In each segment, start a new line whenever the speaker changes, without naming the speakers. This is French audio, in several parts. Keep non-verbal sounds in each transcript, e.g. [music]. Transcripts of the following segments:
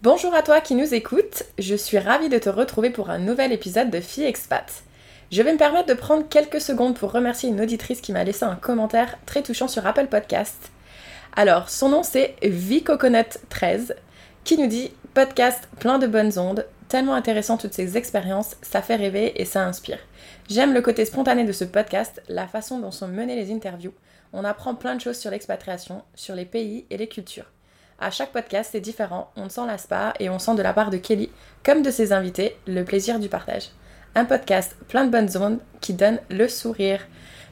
Bonjour à toi qui nous écoutes, je suis ravie de te retrouver pour un nouvel épisode de Fille Expat. Je vais me permettre de prendre quelques secondes pour remercier une auditrice qui m'a laissé un commentaire très touchant sur Apple Podcast. Alors, son nom c'est Vicoconut13 qui nous dit podcast plein de bonnes ondes, tellement intéressant toutes ces expériences, ça fait rêver et ça inspire. J'aime le côté spontané de ce podcast, la façon dont sont menées les interviews. On apprend plein de choses sur l'expatriation, sur les pays et les cultures. À chaque podcast, c'est différent, on ne s'en lasse pas et on sent de la part de Kelly, comme de ses invités, le plaisir du partage un podcast plein de bonnes ondes qui donne le sourire.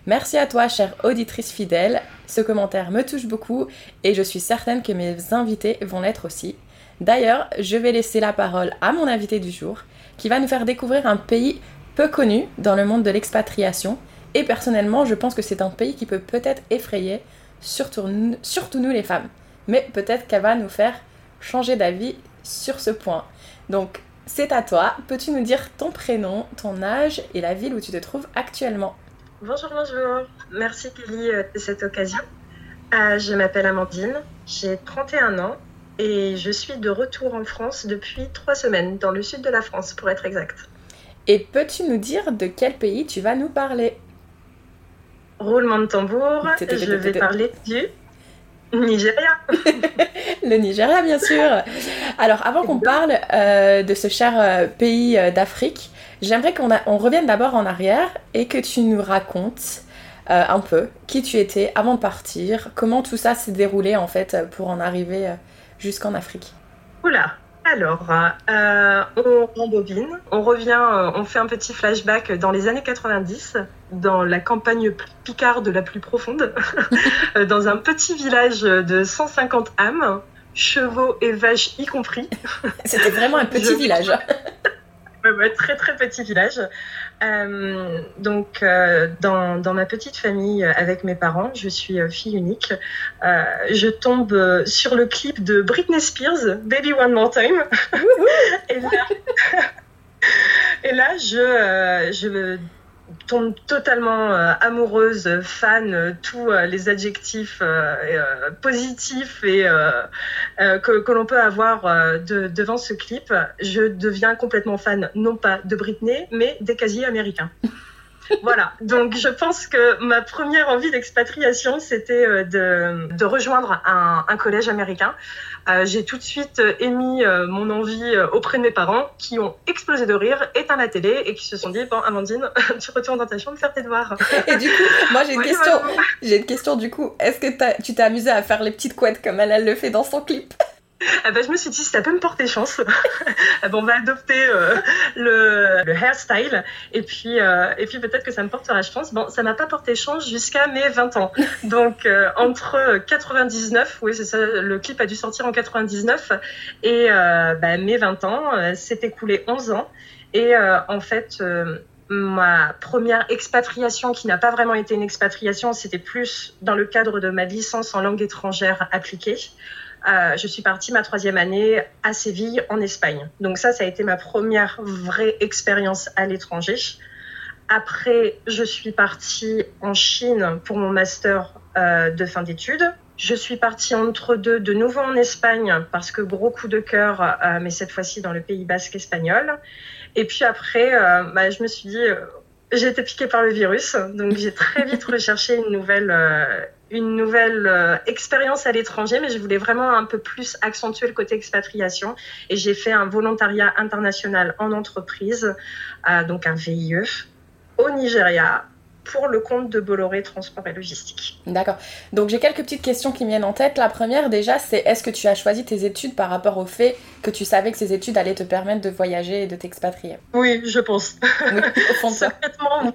Merci à toi, chère auditrice fidèle. Ce commentaire me touche beaucoup et je suis certaine que mes invités vont l'être aussi. D'ailleurs, je vais laisser la parole à mon invité du jour qui va nous faire découvrir un pays peu connu dans le monde de l'expatriation. Et personnellement, je pense que c'est un pays qui peut peut-être effrayer, surtout, surtout nous les femmes. Mais peut-être qu'elle va nous faire changer d'avis sur ce point. Donc, c'est à toi. Peux-tu nous dire ton prénom, ton âge et la ville où tu te trouves actuellement?
Bonjour, bonjour. Merci Kelly euh, de cette occasion. Euh, je m'appelle Amandine, j'ai 31 ans et je suis de retour en France depuis trois semaines, dans le sud de la France pour être exact.
Et peux-tu nous dire de quel pays tu vas nous parler?
Roulement de tambour, je vais parler du Nigeria. [laughs]
le Nigeria, bien sûr. Alors, avant qu'on parle euh, de ce cher euh, pays euh, d'Afrique, j'aimerais qu'on on revienne d'abord en arrière et que tu nous racontes un peu qui tu étais avant de partir, comment tout ça s'est déroulé en fait pour en arriver jusqu'en Afrique.
Oula, alors, euh, on rembobine, on revient, euh, on fait un petit flashback dans les années 90, dans la campagne picarde la plus profonde, [laughs] dans un petit village de 150 âmes, chevaux et vaches y compris.
C'était vraiment un petit village. [laughs]
très très petit village. Euh, donc, euh, dans, dans, ma petite famille euh, avec mes parents, je suis fille unique. je tombe sur le clip de Britney Spears, Baby One More Time. [laughs] et là, [laughs] et là je, je tombe totalement euh, amoureuse, fan, euh, tous euh, les adjectifs positifs et que, l'on peut avoir de, devant ce clip, je deviens complètement fan, non pas de Britney, mais des casiers américains. Voilà, donc je pense que ma première envie d'expatriation, c'était de, de, rejoindre un, un collège américain. Euh, j'ai tout de suite euh, émis euh, mon envie auprès de mes parents qui ont explosé de rire, éteint la télé et qui se sont dit Bon, Amandine, [laughs] tu retournes dans ta chambre faire tes devoirs.
Et du coup, moi j'ai une question. J'ai une question du coup. Est-ce que tu t'es amusée à faire les petites couettes comme elle, elle le fait dans son clip?
Ah bah, je me suis dit, ça peut me porter chance, [laughs] ah on va adopter euh, le, le, hairstyle et puis, euh, et puis peut-être que ça me portera chance. Bon, ça m'a pas porté chance jusqu'à mes 20 ans. [laughs] Donc, euh, entre 99, oui, c'est ça, le clip a dû sortir en 99, et bah, mes 20 ans, s'est écoulé 11 ans. Et en fait, ma première expatriation, qui n'a pas vraiment été une expatriation, c'était plus dans le cadre de ma licence en langue étrangère appliquée. Euh, je suis partie ma troisième année à Séville, en Espagne. Donc ça, ça a été ma première vraie expérience à l'étranger. Après, je suis partie en Chine pour mon master euh, de fin d'études. Je suis partie entre deux de nouveau en Espagne parce que gros coup de cœur, euh, mais cette fois-ci dans le Pays basque espagnol. Et puis après, bah, je me suis dit, j'ai été piquée par le virus, donc j'ai très vite [laughs] recherché une nouvelle une nouvelle euh, expérience à l'étranger, mais je voulais vraiment un peu plus accentuer le côté expatriation. Et j'ai fait un volontariat international en entreprise, euh, donc un VIE, au Nigeria, pour le compte de Bolloré Transport et Logistique.
D'accord. Donc j'ai quelques petites questions qui me viennent en tête. La première déjà, c'est est-ce que tu as choisi tes études par rapport au fait que tu savais que ces études allaient te permettre de voyager et de t'expatrier?
Oui, je pense.
Oui, au fond de toi. [laughs]
Secrètement,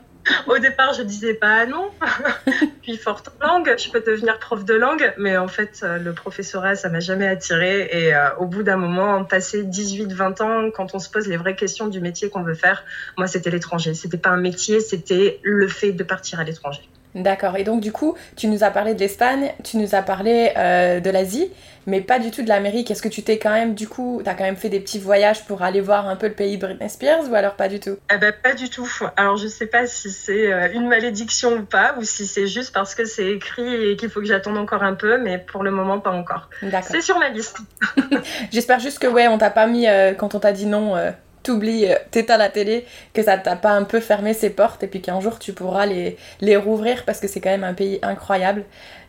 au départ, je disais pas non. [laughs] Puis forte langue, je peux devenir prof de langue, mais en fait, euh, le professorat, ça m'a jamais attiré. Et euh, au bout d'un moment, passé 18-20 ans, quand on se pose les vraies questions du métier qu'on veut faire, moi, c'était l'étranger. C'était pas un métier, c'était le fait de partir à l'étranger.
D'accord. Et donc du coup, tu nous as parlé de l'Espagne, tu nous as parlé euh, de l'Asie, mais pas du tout de l'Amérique. Est-ce que tu t'es quand même, du coup, t'as quand même fait des petits voyages pour aller voir un peu le pays de Britney Spears ou alors pas du tout?
Eh ben, pas du tout. Alors, je sais pas si c'est euh, une malédiction ou pas, ou si c'est juste parce que c'est écrit et qu'il faut que j'attende encore un peu, mais pour le moment, pas encore.
D'accord.
C'est sur ma liste. [laughs] [laughs]
J'espère juste que ouais, on t'a pas mis euh, quand on t'a dit non. euh, T'oublies, euh, t'éteins la télé, que ça t'a pas un peu fermé ses portes et puis qu'un jour tu pourras les, les rouvrir parce que c'est quand même un pays incroyable.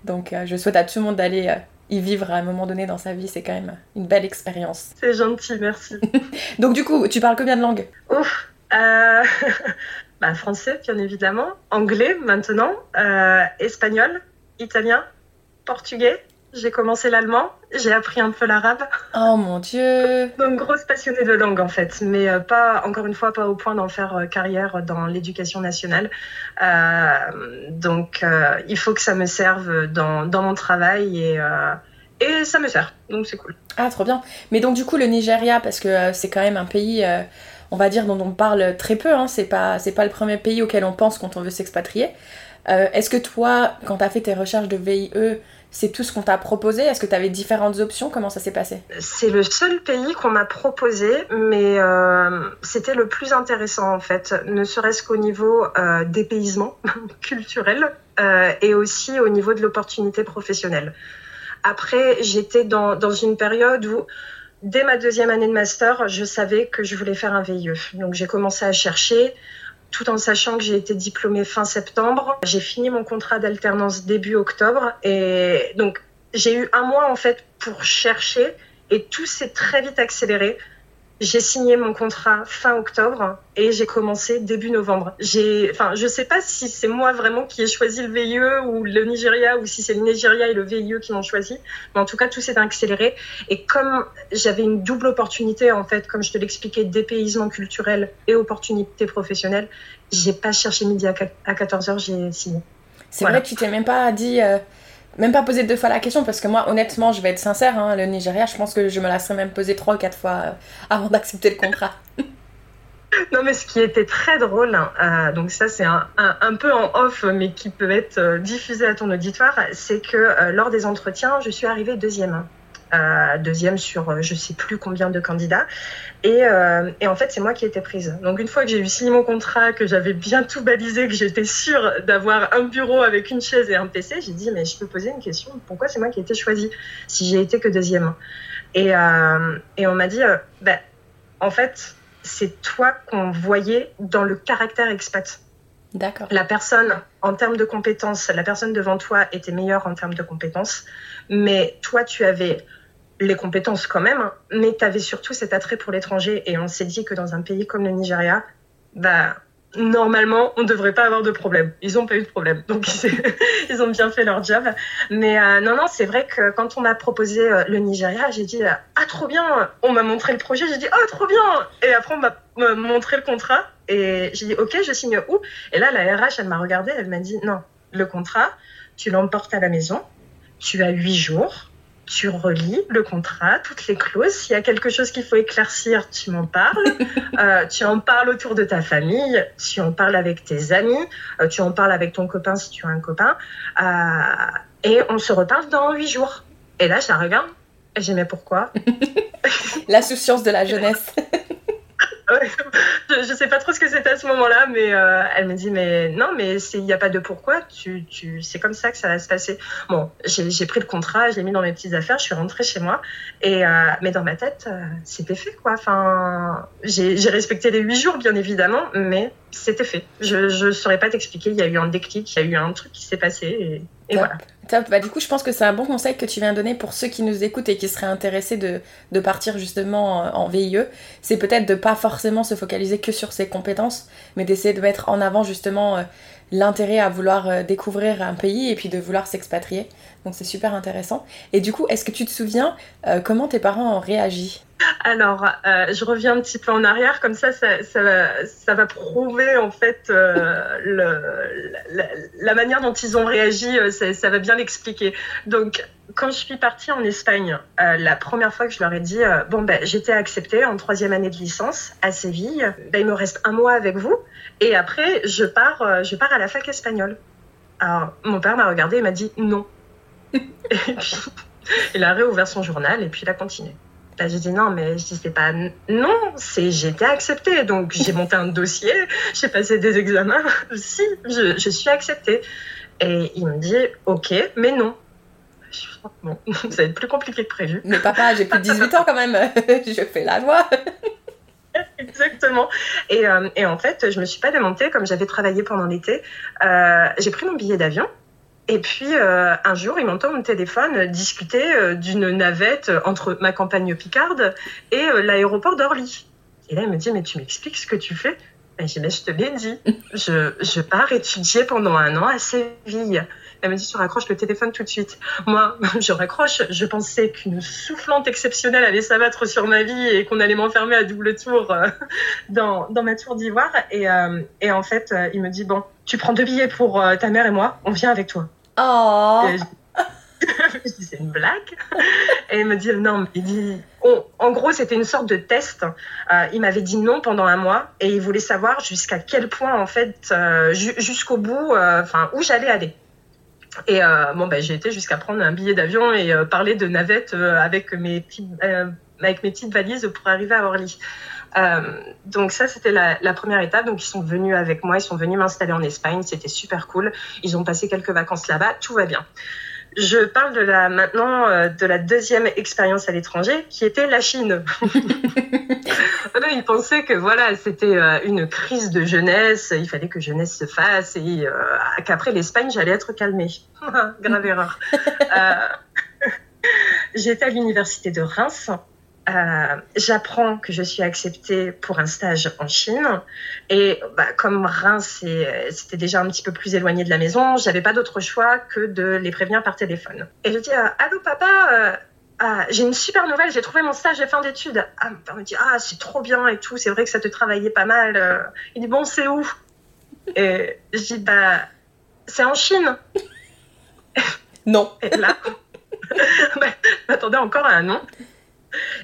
Donc euh, je souhaite à tout le monde d'aller euh, y vivre à un moment donné dans sa vie, c'est quand même une belle expérience.
C'est gentil, merci. [laughs]
Donc du coup, tu parles combien de langues?
Ouf. Euh, [laughs] bah, français, bien évidemment. Anglais, maintenant. Euh, espagnol, italien, portugais. J'ai commencé l'allemand. J'ai appris un peu l'arabe.
Oh mon dieu
Donc, grosse passionnée de langue, en fait. Mais euh, pas, encore une fois, pas au point d'en faire euh, carrière dans l'éducation nationale. Euh, donc, euh, il faut que ça me serve dans, dans mon travail et, euh, et ça me sert. Donc, c'est cool.
Ah, trop bien. Mais donc, du coup, le Nigeria, parce que c'est quand même un pays, on va dire, dont on parle très peu, hein, c'est pas, c'est pas le premier pays auquel on pense quand on veut s'expatrier. Est-ce que toi, quand tu as fait tes recherches de VIE, c'est tout ce qu'on t'a proposé? Est-ce que tu avais différentes options? Comment ça s'est passé?
C'est le seul pays qu'on m'a proposé, mais euh, c'était le plus intéressant en fait, ne serait-ce qu'au niveau euh, dépaysement [laughs] culturel euh, et aussi au niveau de l'opportunité professionnelle. Après, j'étais dans, dans une période où, dès ma deuxième année de master, je savais que je voulais faire un VIE. Donc j'ai commencé à chercher tout en sachant que j'ai été diplômée fin septembre. J'ai fini mon contrat d'alternance début octobre et donc j'ai eu un mois en fait pour chercher et tout s'est très vite accéléré. J'ai signé mon contrat fin octobre et j'ai commencé début novembre. J'ai, enfin, je sais pas si c'est moi vraiment qui ai choisi le VIE ou le Nigeria ou si c'est le Nigeria et le VIE qui m'ont choisi. Mais en tout cas, tout s'est accéléré. Et comme j'avais une double opportunité, en fait, comme je te l'expliquais, dépaysement culturel et opportunité professionnelle, j'ai pas cherché midi à 14 heures, j'ai signé.
C'est
Voilà.
vrai que tu t'es même pas dit, euh, même pas posé deux fois la question, parce que moi, honnêtement, je vais être sincère, hein, le Nigeria, je pense que je me la serais même posé trois ou quatre fois euh, avant d'accepter le contrat. [laughs]
Non, mais ce qui était très drôle, hein, euh, donc ça c'est un, peu en off, mais qui peut être euh, diffusé à ton auditoire, c'est que lors des entretiens, je suis arrivée deuxième. Euh, deuxième sur euh, je sais plus combien de candidats. Et, euh, et en fait, c'est moi qui ai été prise. Donc, une fois que j'ai eu signé mon contrat, que j'avais bien tout balisé, que j'étais sûre d'avoir un bureau avec une chaise et un PC, j'ai dit, mais je peux poser une question. Pourquoi c'est moi qui ai été choisie si j'ai été que deuxième? Et, euh, et on m'a dit, bah, en fait, c'est toi qu'on voyait dans le caractère expat.
D'accord.
La personne, en termes de compétences, la personne devant toi était meilleure en termes de compétences, mais toi, tu avais les compétences quand même, hein, mais tu avais surtout cet attrait pour l'étranger. Et on s'est dit que dans un pays comme le Nigeria, bah, normalement, on ne devrait pas avoir de problème. Ils n'ont pas eu de problème. [laughs] Donc, ils ont bien fait leur job. Mais euh, non, non, c'est vrai que quand on m'a proposé euh, le Nigeria, j'ai dit euh, Ah, trop bien On m'a montré le projet, j'ai dit Ah, trop bien Et après, on m'a montré le contrat. Et j'ai dit Ok, je signe où? Et là, la RH, elle m'a regardé, elle m'a dit Non, le contrat, tu l'emportes à la maison, tu as huit jours. Tu relis le contrat, toutes les clauses. S'il y a quelque chose qu'il faut éclaircir, tu m'en parles. [laughs] Euh, tu en parles autour de ta famille, tu en parles avec tes amis, euh, tu en parles avec ton copain si tu as un copain. Euh, et on se reparle dans huit jours. Et là, je la regarde. Et j'ai mais pourquoi? [laughs]
L'insouciance de la jeunesse.
À ce moment-là, mais euh, elle me dit mais non, mais il n'y a pas de pourquoi. Tu, tu, c'est comme ça que ça va se passer. Bon, j'ai pris le contrat, je l'ai mis dans mes petites affaires, je suis rentrée chez moi. Et euh, mais dans ma tête, euh, c'était fait quoi. Enfin, j'ai respecté les huit jours bien évidemment, mais c'était fait. Je je saurais pas t'expliquer. Il y a eu un déclic, il y a eu un truc qui s'est passé et, Et voilà.
Top. Bah, du coup, je pense que c'est un bon conseil que tu viens de donner pour ceux qui nous écoutent et qui seraient intéressés de, partir justement en VIE. C'est peut-être de pas forcément se focaliser que sur ses compétences, mais d'essayer de mettre en avant justement euh, l'intérêt à vouloir euh, découvrir un pays et puis de vouloir s'expatrier. Donc c'est super intéressant. Et du coup, est-ce que tu te souviens euh, comment tes parents ont réagi?
Alors, euh, je reviens un petit peu en arrière, comme ça, ça, va prouver en fait euh, la, manière dont ils ont réagi, euh, ça, va bien l'expliquer. Donc, quand je suis partie en Espagne, la première fois que je leur ai dit, bon, ben, j'étais acceptée en troisième année de licence à Séville, ben, il me reste un mois avec vous, et après, je pars, je pars à la fac espagnole. Alors, mon père m'a regardé et m'a dit non. [laughs] et puis, il a réouvert son journal et puis il a continué. Bah, j'ai dit non, mais je dis c'est pas non, c'est j'ai été acceptée. Donc j'ai monté un dossier, j'ai passé des examens. si, je, je, suis acceptée. Et il me dit ok, mais non. Bon, [laughs] ça va être plus compliqué que prévu.
Mais papa, j'ai plus de 18 ans quand même. [laughs] je fais la loi. [laughs]
Exactement. Et, euh, et, en fait, je me suis pas démontée comme j'avais travaillé pendant l'été. Euh, j'ai pris mon billet d'avion et puis euh, un jour, il m'entend mon téléphone discuter euh, d'une navette entre ma campagne Picarde et euh, l'aéroport d'Orly. Et là, il me dit, mais tu m'expliques ce que tu fais? J'ai dit, mais je te l'ai dit, je, je pars étudier pendant un an à Séville. Elle me dit, tu raccroches le téléphone tout de suite. Moi, [laughs] je raccroche. Je pensais qu'une soufflante exceptionnelle allait s'abattre sur ma vie et qu'on allait m'enfermer à double tour [laughs] dans, dans, ma tour d'ivoire. Et, et, en fait, il me dit, bon, tu prends deux billets pour euh, ta mère et moi, on vient avec toi.
Oh [laughs]
je... dis, c'est une blague. Et il me dit, non, il dit, en gros, c'était une sorte de test. Euh, il m'avait dit non pendant un mois et il voulait savoir jusqu'à quel point, en fait, euh, jusqu'au bout, enfin, où j'allais aller. Et bon, ben, j'ai été jusqu'à prendre un billet d'avion et parler de navette avec mes petites, avec mes petites valises pour arriver à Orly. Euh, donc ça, c'était la, la, première étape. Donc ils sont venus avec moi, ils sont venus m'installer en Espagne. C'était super cool. Ils ont passé quelques vacances là-bas. Tout va bien. Je parle de la maintenant euh, de la deuxième expérience à l'étranger, qui était la Chine. [laughs] ils pensaient que voilà, c'était euh, une crise de jeunesse. Il fallait que jeunesse se fasse et qu'après l'Espagne, j'allais être calmée. [laughs] Grave erreur. [laughs] J'étais à l'université de Reims euh, j'apprends que je suis acceptée pour un stage en Chine. Et bah, comme Reims, c'était déjà un petit peu plus éloigné de la maison, j'avais pas d'autre choix que de les prévenir par téléphone. Et je dis euh, Allô papa, euh, ah, j'ai une super nouvelle, j'ai trouvé mon stage de fin d'études. Ah, mon père me dit Ah, c'est trop bien et tout, c'est vrai que ça te travaillait pas mal. Il dit Bon, c'est où? Et je dis Bah, c'est en Chine.
Non.
Et là, [laughs] bah, m'attendais encore à un nom.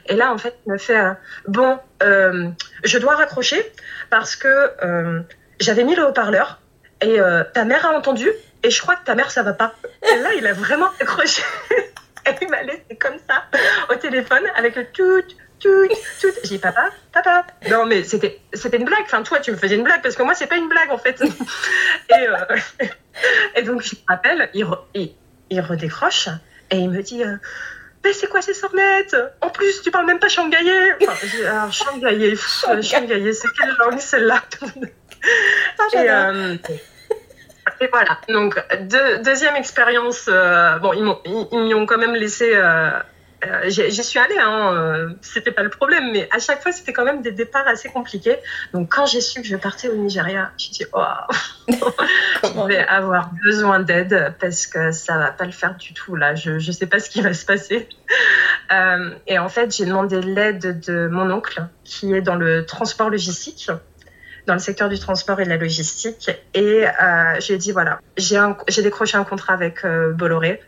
Et là, en fait, il me fait Bon, euh, je dois raccrocher parce que euh, j'avais mis le haut-parleur et euh, ta mère a entendu et je crois que ta mère, ça va pas. Et là, il a vraiment accroché. [laughs] et il m'a laissé comme ça au téléphone avec le tout, tout, tout. J'ai dit Papa, papa. Non, mais c'était, c'était une blague. Enfin, toi, tu me faisais une blague parce que moi, c'est pas une blague en fait. [laughs] [laughs] et, donc, je me rappelle, il redécroche et il me dit mais c'est quoi ces sornettes? En plus, tu parles même pas shanghaïais. Enfin, alors, shanghaïais, shanghaïais, c'est quelle langue celle-là? Ah, et, euh, et, voilà. Donc, deuxième expérience. Euh, bon, ils m'y ont, quand même laissé euh, j'y suis allée, hein, euh, c'était pas le problème, mais à chaque fois c'était quand même des départs assez compliqués. Donc quand j'ai su que je partais au Nigeria, j'ai dit oh, [laughs] je vais avoir besoin d'aide parce que ça va pas le faire du tout là. Je je sais pas ce qui va se passer. [laughs] Euh, et en fait j'ai demandé l'aide de mon oncle qui est dans le transport logistique dans le secteur du transport et de la logistique. Et euh, j'ai dit, voilà, j'ai décroché un contrat avec euh, Bolloré.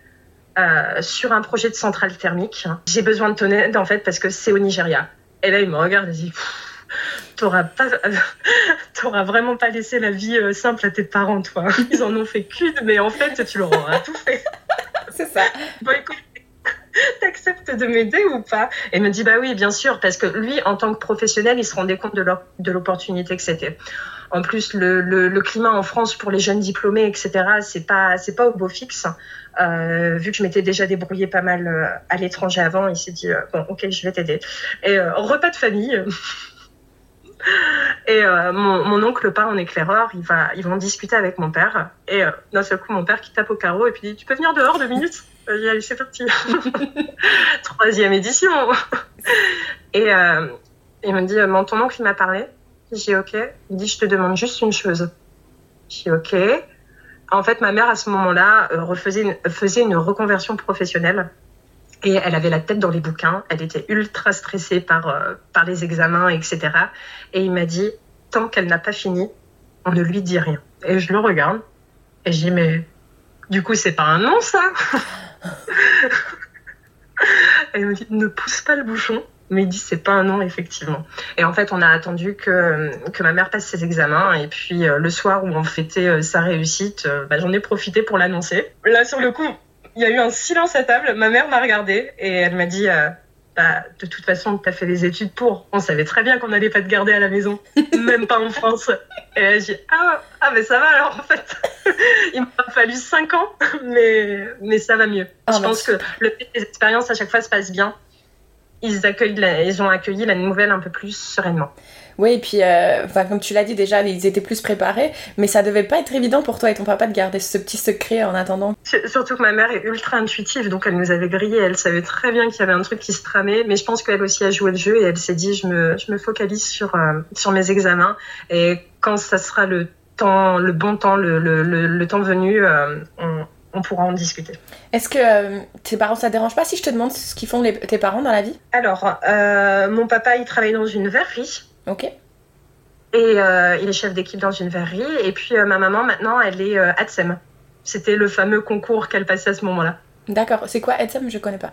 Euh, sur un projet de centrale thermique. J'ai besoin de ton aide en fait parce que c'est au Nigeria. Et là, il me regarde et dit T'auras pas, [laughs] t'auras vraiment pas laissé la vie euh, simple à tes parents, toi. Ils en ont fait qu'une, mais en fait, tu leur auras tout fait. [laughs]
c'est ça.
Bon, écoute, [laughs] t'acceptes de m'aider ou pas? Et me dit bah oui, bien sûr, parce que lui, en tant que professionnel, il se rendait compte de l'opportunité que c'était. En plus, le, climat en France pour les jeunes diplômés, etc., c'est pas, c'est pas au beau fixe. Euh, vu que je m'étais déjà débrouillée pas mal euh, à l'étranger avant, il s'est dit euh, bon, ok, je vais t'aider. Et repas de famille. [laughs] Et mon, oncle part en éclaireur, il va, ils vont discuter avec mon père. Et d'un seul coup, mon père qui tape au carreau et puis dit Tu peux venir dehors deux minutes? Allez, c'est parti. [laughs] Troisième édition. et euh, il me dit Mon ton oncle, m'a parlé. J'ai Ok. Il dit Je te demande juste une chose. J'ai Ok. En fait, ma mère, à ce moment-là, refaisait faisait une reconversion professionnelle et elle avait la tête dans les bouquins, elle était ultra stressée par, euh, par les examens, etc. Et il m'a dit, tant qu'elle n'a pas fini, on ne lui dit rien. Et je le regarde, et je dis, mais du coup, c'est pas un non, ça? [laughs] Il me dit, ne pousse pas le bouchon. Mais il dit, c'est pas un non, effectivement. Et en fait, on a attendu que, que ma mère passe ses examens. Et puis, euh, le soir où on fêtait euh, sa réussite, bah, j'en ai profité pour l'annoncer. Là, sur le coup, il y a eu un silence à table. Ma mère m'a regardée et elle m'a dit euh, bah, De toute façon, tu as fait les études pour. On savait très bien qu'on n'allait pas te garder à la maison, [laughs] même pas en France. Et elle a dit ah, ah, mais ça va alors en fait. [laughs] il m'a fallu 5 ans, mais, mais ça va mieux. Ah, Je pense que le fait des expériences à chaque fois se passe bien. Ils, accueillent ils ont accueilli la nouvelle un peu plus sereinement.
Oui, et puis, euh, comme tu l'as dit déjà, ils étaient plus préparés, mais ça devait pas être évident pour toi et ton papa de garder ce petit secret en attendant.
Surtout que ma mère est ultra intuitive, donc elle nous avait grillé, elle savait très bien qu'il y avait un truc qui se tramait, mais je pense qu'elle aussi a joué le jeu et elle s'est dit, je me, je me focalise sur, euh, sur mes examens et quand ça sera le temps, le bon temps, le, le, le, temps venu, euh, on, on pourra en discuter.
Est-ce que tes parents, ça te dérange pas si je te demande ce qu'ils font tes parents dans la vie?
Alors, mon papa, il travaille dans une verrerie.
Ok. Et
euh, il est chef d'équipe dans une verrerie. Et puis euh, ma maman, maintenant, elle est euh, ADSEM. C'était le fameux concours qu'elle passait à ce moment-là.
D'accord. C'est quoi ADSEM? Je connais pas.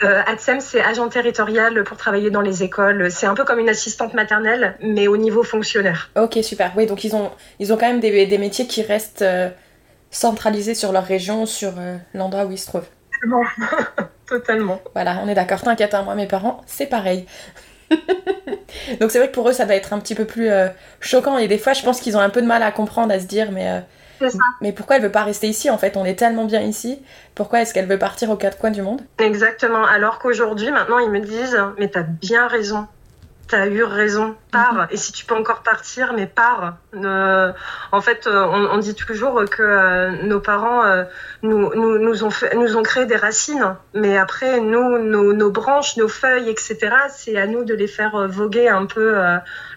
ADSEM, c'est agent territorial pour travailler dans les écoles. C'est un peu comme une assistante maternelle, mais au niveau fonctionnaire.
Ok, super. Oui, donc ils ont, ils ont quand même des, des métiers qui restent centralisés sur leur région, sur l'endroit où ils se trouvent.
Totalement. [laughs] Totalement.
Voilà, on est d'accord. T'inquiète, hein, moi, mes parents, c'est pareil. [laughs] Donc c'est vrai que pour eux, ça doit être un petit peu plus euh, choquant. Et des fois, je pense qu'ils ont un peu de mal à comprendre, à se dire, mais, mais pourquoi elle veut pas rester ici En fait, on est tellement bien ici. Pourquoi est-ce qu'elle veut partir aux quatre coins du monde?
Exactement. Alors qu'aujourd'hui, maintenant, ils me disent, mais t'as bien raison tu as eu raison, pars. Mhm. Et si tu peux encore partir, mais pars. en fait, euh, on, dit toujours que euh, nos parents euh, nous, nous, nous, ont fait, nous ont créé des racines, mais après, nous, nos, nos branches, nos feuilles, etc., c'est à nous de les faire voguer un peu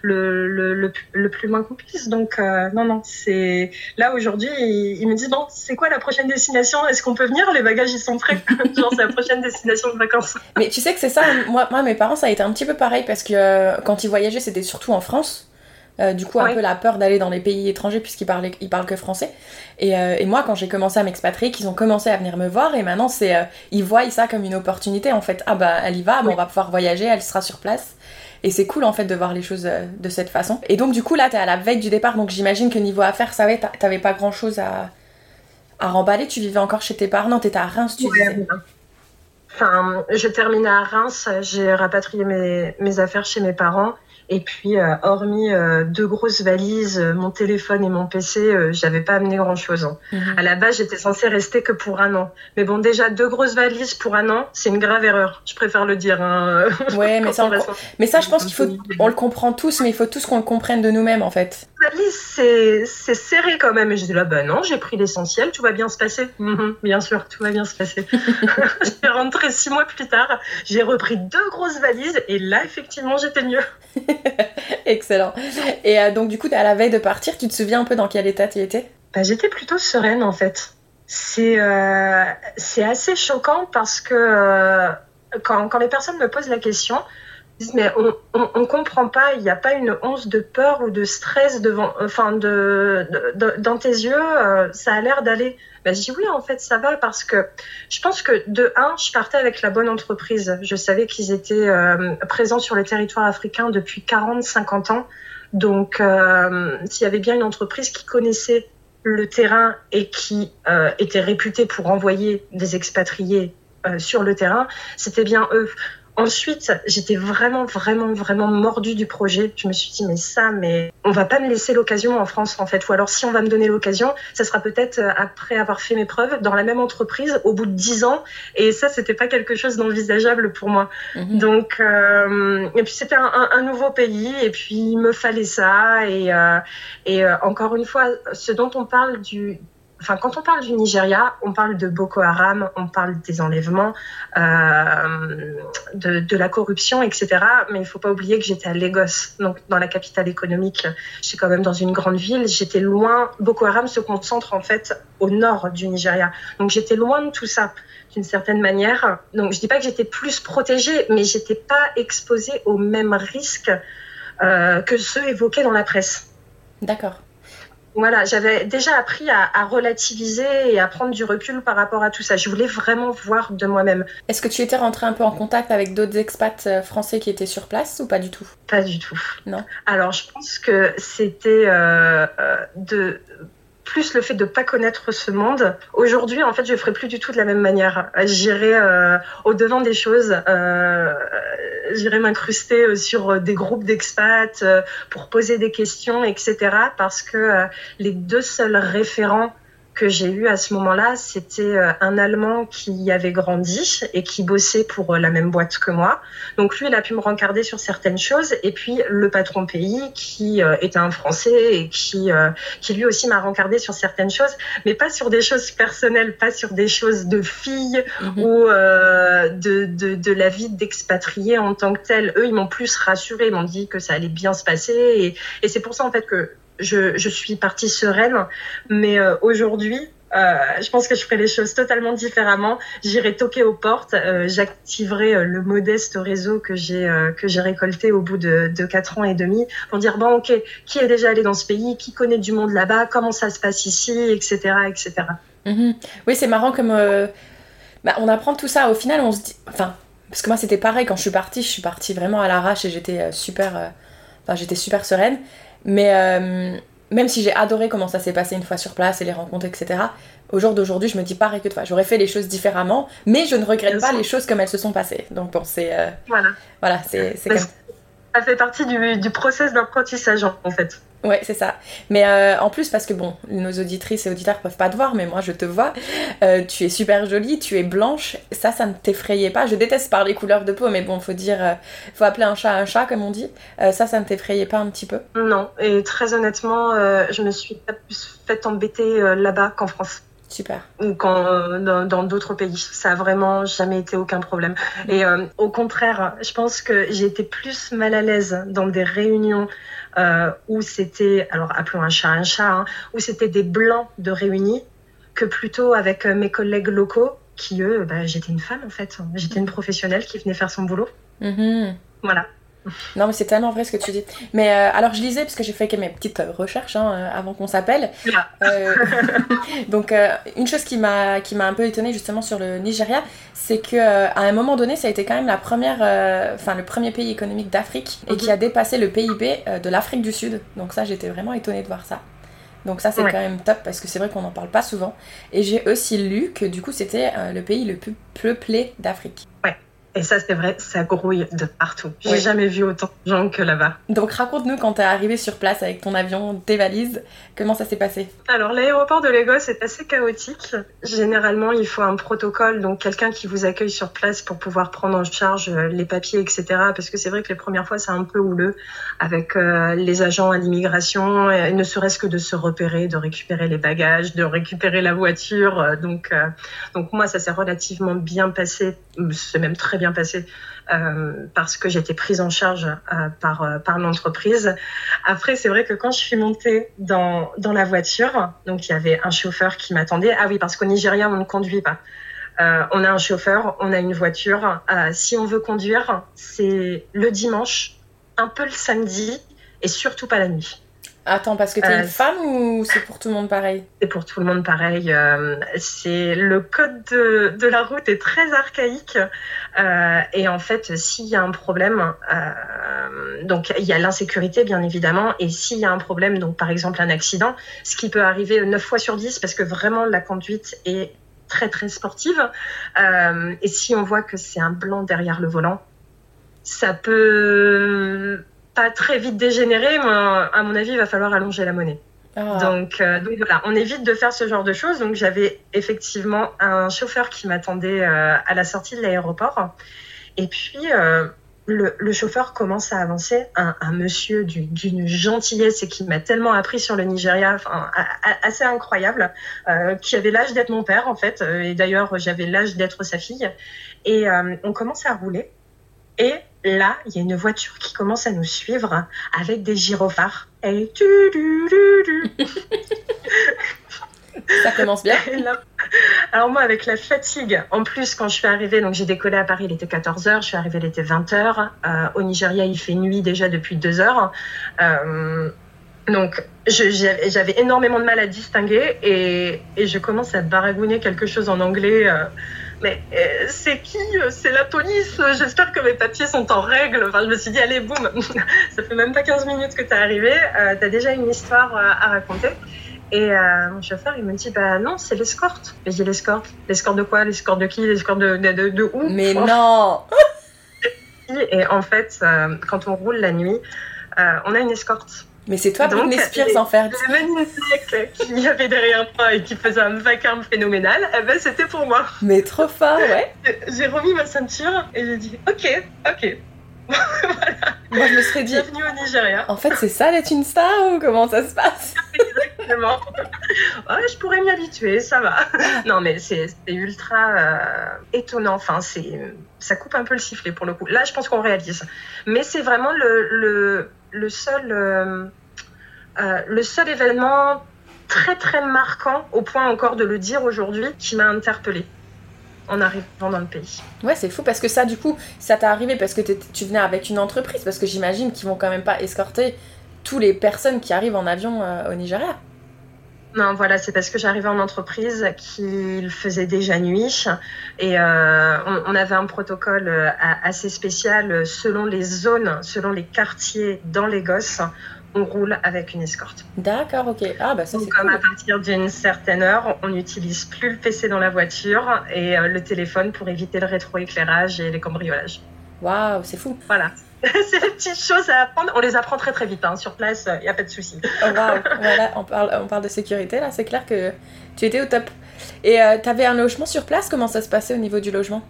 le, le, le, plus loin qu'on puisse. Donc, non, non, c'est là aujourd'hui, il, me dit bon, c'est quoi la prochaine destination? Est-ce qu'on peut venir? Les bagages, ils sont prêts. [laughs] Genre, c'est la prochaine destination de vacances.
Mais tu sais que c'est ça, moi, moi, mes parents, ça a été un petit peu pareil parce que euh, quand ils voyageaient, c'était surtout en France. Euh, du coup, un peu la peur d'aller dans les pays étrangers puisqu'ils parlaient, ils parlent que français. Et, euh, et moi, quand j'ai commencé à m'expatrier, qu'ils ont commencé à venir me voir, et maintenant, c'est, ils voient ça comme une opportunité en fait. Ah bah, elle y va, on va pouvoir voyager, elle sera sur place. Et c'est cool en fait de voir les choses de cette façon. Et donc, du coup, là, t'es à la veille du départ, donc j'imagine que niveau affaires, ça va, t'avais pas grand chose à, à remballer. Tu vivais encore chez tes parents, non, t'étais à Reims, tu disais.
Enfin, j'ai terminé à Reims, j'ai rapatrié mes, mes, affaires chez mes parents. Et puis, euh, hormis euh, deux grosses valises, euh, mon téléphone et mon PC, j'avais pas amené grand-chose. Hein. Mhm. À la base, j'étais censée rester que pour un an. Mais bon, déjà, deux grosses valises pour un an, c'est une grave erreur. Je préfère le dire. Hein,
ouais, mais [laughs] ça, mais ça, je pense qu'il faut... On le comprend tous, mais il faut tous qu'on le comprenne de nous-mêmes, en fait.
valise, c'est serré quand même. Et je dis là, bah non, j'ai pris l'essentiel, tout va bien se passer. Mhm, bien sûr, tout va bien se passer. [laughs] [laughs] j'ai rentré six mois plus tard, j'ai repris deux grosses valises, et là, effectivement, j'étais mieux. [laughs]
Excellent. Et euh, donc, du coup, à la veille de partir, tu te souviens un peu dans quel état tu étais?
Bah, J'étais plutôt sereine, en fait. C'est euh, assez choquant parce que euh, quand, quand, les personnes me posent la question, disent mais on, on, comprend pas, il n'y a pas une once de peur ou de stress devant, enfin dans tes yeux, ça a l'air d'aller. Bah, je dis oui, en fait, ça va parce que je pense que de un, je partais avec la bonne entreprise. Je savais qu'ils étaient euh, présents sur le territoire africain depuis 40, 50 ans. Donc, euh, s'il y avait bien une entreprise qui connaissait le terrain et qui euh, était réputée pour envoyer des expatriés sur le terrain, c'était bien eux. Ensuite, j'étais vraiment, vraiment, vraiment mordue du projet. Je me suis dit, mais ça, mais on va pas me laisser l'occasion en France, en fait. Ou alors, si on va me donner l'occasion, ça sera peut-être euh, après avoir fait mes preuves dans la même entreprise au bout de dix ans. Et ça, c'était pas quelque chose d'envisageable pour moi. Mhm. Donc, euh, et puis c'était un, nouveau pays, et puis il me fallait ça. Et, euh, et encore une fois, ce dont on parle du, enfin, quand on parle du Nigeria, on parle de Boko Haram, on parle des enlèvements, euh, de, la corruption, etc. Mais il ne faut pas oublier que j'étais à Lagos, donc dans la capitale économique. J'étais quand même dans une grande ville. J'étais loin. Boko Haram se concentre en fait au nord du Nigeria. Donc j'étais loin de tout ça d'une certaine manière. Donc je dis pas que j'étais plus protégée, mais j'étais pas exposée aux mêmes risques euh, que ceux évoqués dans la presse.
D'accord.
Voilà, j'avais déjà appris à, relativiser et à prendre du recul par rapport à tout ça. Je voulais vraiment voir de moi-même.
Est-ce que tu étais rentrée un peu en contact avec d'autres expats euh, français qui étaient sur place ou pas du tout?
Pas du tout.
Non.
Alors, je pense que c'était euh, euh, de plus le fait de pas connaître ce monde. Aujourd'hui, en fait, je ferai plus du tout de la même manière. J'irai euh, au devant des choses. Euh, J'irai m'incruster sur des groupes d'expats euh, pour poser des questions, etc. Parce que euh, les deux seuls référents que j'ai eu à ce moment-là, c'était euh, un Allemand qui avait grandi et qui bossait pour euh, la même boîte que moi. Donc lui, il a pu me rencarder sur certaines choses. Et puis le patron pays, qui euh, était un Français et qui, qui lui aussi m'a rencardé sur certaines choses, mais pas sur des choses personnelles, pas sur des choses de fille mhm. ou de, de, de, la vie d'expatrié en tant que tel. Eux, ils m'ont plus rassuré, ils m'ont dit que ça allait bien se passer. Et, et c'est pour ça en fait que je, suis partie sereine. Mais euh, aujourd'hui, euh, je pense que je ferai les choses totalement différemment. J'irai toquer aux portes, euh, j'activerai le modeste réseau que j'ai que j'ai récolté au bout de, de 4 ans et demi pour dire bon ok, qui est déjà allé dans ce pays, qui connaît du monde là-bas, comment ça se passe ici, etc. etc.
Mhm. Oui, c'est marrant comme bah, on apprend tout ça. Au final, on se dit, enfin, parce que moi c'était pareil quand je suis partie, je suis partie vraiment à l'arrache et j'étais super, enfin j'étais super sereine. Mais euh, même si j'ai adoré comment ça s'est passé une fois sur place et les rencontres, etc., au jour d'aujourd'hui, je me dis pareil que toi. J'aurais fait les choses différemment, mais je ne regrette pas les choses comme elles se sont passées. Donc bon, c'est. Euh, voilà. Voilà, c'est comme
ça fait partie du, du process d'apprentissage en fait.
Ouais, c'est ça. Mais euh, en plus, parce que bon, nos auditrices et auditeurs peuvent pas te voir, mais moi je te vois. Euh, tu es super jolie, tu es blanche. Ça, ça ne t'effrayait pas. Je déteste parler couleur de peau, mais bon, faut dire, euh, faut appeler un chat un chat, comme on dit. ça, ça ne t'effrayait pas un petit peu?
Non. Et très honnêtement, je me suis pas plus fait embêter là-bas qu'en France.
Super.
Ou quand, dans d'autres pays. Ça a vraiment jamais été aucun problème. Et au contraire, je pense que j'ai été plus mal à l'aise dans des réunions euh, où c'était, alors appelons un chat un chat, hein, où c'était des blancs de réunis, que plutôt avec euh, mes collègues locaux, qui eux, bah, j'étais une femme en fait, j'étais une professionnelle qui venait faire son boulot. Mm-hmm. Voilà.
Non, mais c'est tellement vrai ce que tu dis. Mais euh, alors, je lisais, parce que j'ai fait mes petites euh, recherches hein, euh, avant qu'on s'appelle. donc, une chose qui m'a un peu étonnée justement sur le Nigeria, c'est qu'à un moment donné, ça a été quand même la première, enfin, le premier pays économique d'Afrique et qui a dépassé le PIB de l'Afrique du Sud. Donc, ça, j'étais vraiment étonnée de voir ça. Donc ça c'est quand même top parce que c'est vrai qu'on n'en parle pas souvent. Et j'ai aussi lu que du coup c'était le pays le plus peuplé d'Afrique.
Ouais. Et ça, c'est vrai, ça grouille de partout. J'ai jamais vu autant de gens que là-bas.
Donc, raconte-nous quand t'es arrivé sur place avec ton avion, tes valises, comment ça s'est passé?
Alors, l'aéroport de Lagos est assez chaotique. Généralement, il faut un protocole, donc quelqu'un qui vous accueille sur place pour pouvoir prendre en charge euh, les papiers, etc. Parce que c'est vrai que les premières fois, c'est un peu houleux avec euh, les agents à l'immigration, ne serait-ce que de se repérer, de récupérer les bagages, de récupérer la voiture. Euh, donc, donc moi, ça s'est relativement bien passé. C'est même très bien passé euh, parce que j'étais prise en charge euh, par, euh, par l'entreprise. Après, c'est vrai que quand je suis montée dans, dans la voiture, donc il y avait un chauffeur qui m'attendait. Ah oui, parce qu'au Nigeria, on ne conduit pas. on a un chauffeur, on a une voiture. si on veut conduire, c'est le dimanche, un peu le samedi et surtout pas la nuit.
Attends, parce que tu es une femme ou c'est pour tout le monde pareil
C'est pour tout le monde pareil. c'est le code de, de, la route est très archaïque. Euh, et en fait, s'il y a un problème, euh, donc il y a l'insécurité bien évidemment, et s'il y a un problème, donc par exemple un accident, ce qui peut arriver 9 fois sur 10 parce que vraiment la conduite est très très sportive, euh, et si on voit que c'est un blanc derrière le volant, ça peut pas très vite dégénérer, mais à mon avis, il va falloir allonger la monnaie. Ah. Donc, euh, donc, voilà, on évite de faire ce genre de choses. Donc j'avais effectivement un chauffeur qui m'attendait euh, à la sortie de l'aéroport. Et puis euh, le, le, chauffeur commence à avancer, un, un monsieur d'une gentillesse et qui m'a tellement appris sur le Nigeria, enfin, assez incroyable, qui avait l'âge d'être mon père en fait. et d'ailleurs j'avais l'âge d'être sa fille. Et on commence à rouler. Et là, il y a une voiture qui commence à nous suivre avec des gyrophares. Et tu, [laughs]
Ça commence bien.
alors moi, avec la fatigue, en plus, quand je suis arrivée, donc j'ai décollé à Paris, il était 14h, je suis arrivée, il était 20h. Euh, au Nigeria, il fait nuit déjà depuis 2 heures. Euh, donc, j'avais énormément de mal à distinguer et, et, je commence à baragouiner quelque chose en anglais. Euh, mais euh, c'est qui euh, C'est la police? J'espère que mes papiers sont en règle. Enfin, je me suis dit, allez, boum [laughs] Ça fait même pas 15 minutes que tu es arrivé. Euh, tu as déjà une histoire à raconter. Et mon chauffeur, il me dit, bah non, c'est l'escorte. Mais j'ai l'escorte? L'escorte de quoi? L'escorte de qui? L'escorte de, de, de, où?
Mais non [laughs]
Et en fait, quand on roule la nuit, on a une escorte.
Mais c'est toi, Britney Spears, en fait.
Le mec qui [laughs] avait derrière moi et qui faisait un vacarme phénoménal, eh ben, c'était pour moi.
Mais trop fort, ouais. [laughs]
J'ai remis ma ceinture et j'ai dit Ok, ok. [laughs]
voilà. Moi, je me serais dit.
Bienvenue au Nigeria.
En fait, c'est ça d'être une star ou comment ça se passe?
Exactement. Ouais, je pourrais m'y habituer, ça va. Non, mais c'est ultra euh, étonnant. Enfin, c'est ça coupe un peu le sifflet pour le coup. Là, je pense qu'on réalise. Mais c'est vraiment le, le le seul, euh, euh, le événement très très marquant, au point encore de le dire aujourd'hui, qui m'a interpellée en arrivant dans le pays.
Ouais, c'est fou parce que ça, du coup, ça t'est arrivé parce que tu venais avec une entreprise, parce que j'imagine qu'ils vont quand même pas escorter toutes les personnes qui arrivent en avion euh, au Nigeria.
Non, voilà, c'est parce que j'arrivais en entreprise qu'il faisait déjà nuit et euh, on, avait un protocole euh, assez spécial selon les zones, selon les quartiers dans les gosses. On roule avec une escorte.
D'accord, ok. Ah bah ça c'est
Comme à partir d'une certaine heure, on n'utilise plus le PC dans la voiture et euh, le téléphone pour éviter le rétroéclairage et les cambriolages.
Waouh, c'est fou.
Voilà. [laughs] c'est des petites choses à apprendre. On les apprend très très vite. Hein. Sur place, il n'y a pas de souci.
Oh, voilà, on parle, on parle de sécurité là. C'est clair que tu étais au top. Et euh, tu avais un logement sur place? Comment ça se passait au niveau du logement?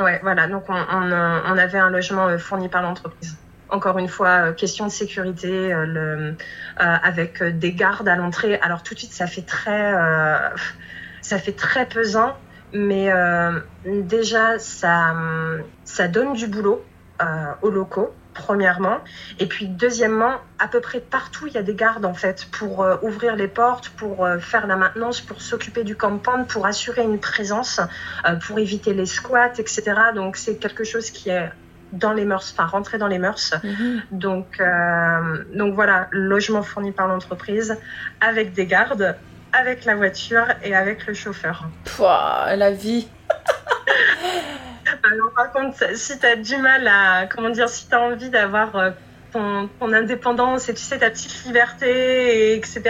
Ouais, voilà. Donc on, on, avait un logement euh, fourni par l'entreprise. Encore une fois, euh, question de sécurité, le, avec des gardes à l'entrée. Alors tout de suite, ça fait très, ça fait très pesant, mais déjà ça, ça donne du boulot euh, aux locaux, premièrement. Et puis, deuxièmement, à peu près partout, il y a des gardes, en fait, pour euh, ouvrir les portes, pour euh, faire la maintenance, pour s'occuper du campagne, pour assurer une présence, pour éviter les squats, etc. Donc, c'est quelque chose qui est dans les mœurs, enfin rentrer dans les mœurs. Mhm. Donc, donc voilà, logement fourni par l'entreprise avec des gardes, avec la voiture et avec le chauffeur.
Pouah, la vie [laughs]
Alors, par contre, si tu as du mal à, comment dire, si tu as envie d'avoir euh, ton, indépendance et tu sais, ta petite liberté, etc.,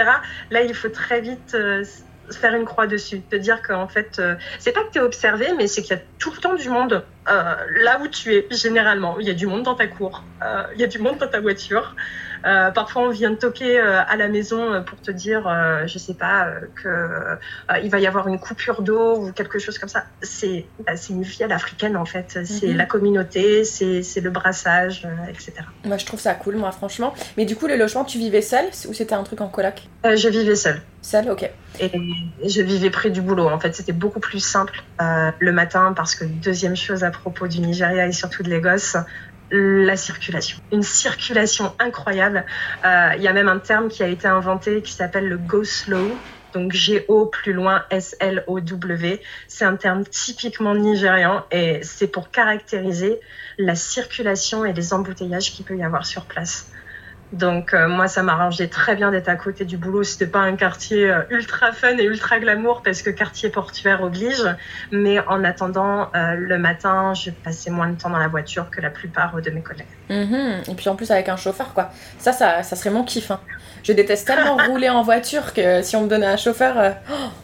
là, il faut très vite euh, faire une croix dessus. Te dire qu'en fait, euh, c'est pas que tu es observé, mais c'est qu'il y a tout le temps du monde là où tu es, généralement. Il y a du monde dans ta cour, il y a du monde dans ta voiture. Euh, parfois, on vient de toquer euh, à la maison euh, pour te dire, je sais pas, que il va y avoir une coupure d'eau ou quelque chose comme ça. C'est bah, une vie à l'africaine en fait. C'est mhm. la communauté, c'est le brassage, etc.
Moi, je trouve ça cool, moi, franchement. Mais du coup, le logement, tu vivais seul ou c'était un truc en coloc?
Je vivais seule.
Seule, ok.
Et je vivais près du boulot. En fait, c'était beaucoup plus simple le matin parce que deuxième chose à propos du Nigeria et surtout de Lagos, la circulation. Une circulation incroyable. Euh, il y a même un terme qui a été inventé qui s'appelle le go slow. Donc G-O plus loin S-L-O-W. C'est un terme typiquement nigérian et c'est pour caractériser la circulation et les embouteillages qu'il peut y avoir sur place. Donc euh, moi, ça m'arrangeait très bien d'être à côté du boulot. C'était pas un quartier euh, ultra fun et ultra glamour parce que quartier portuaire oblige. Mais en attendant, euh, le matin, je passais moins de temps dans la voiture que la plupart de mes collègues.
Mhm. Et puis en plus avec un chauffeur, quoi. Ça, ça, ça serait mon kiff. Hein. Je déteste tellement [laughs] rouler en voiture que si on me donnait un chauffeur,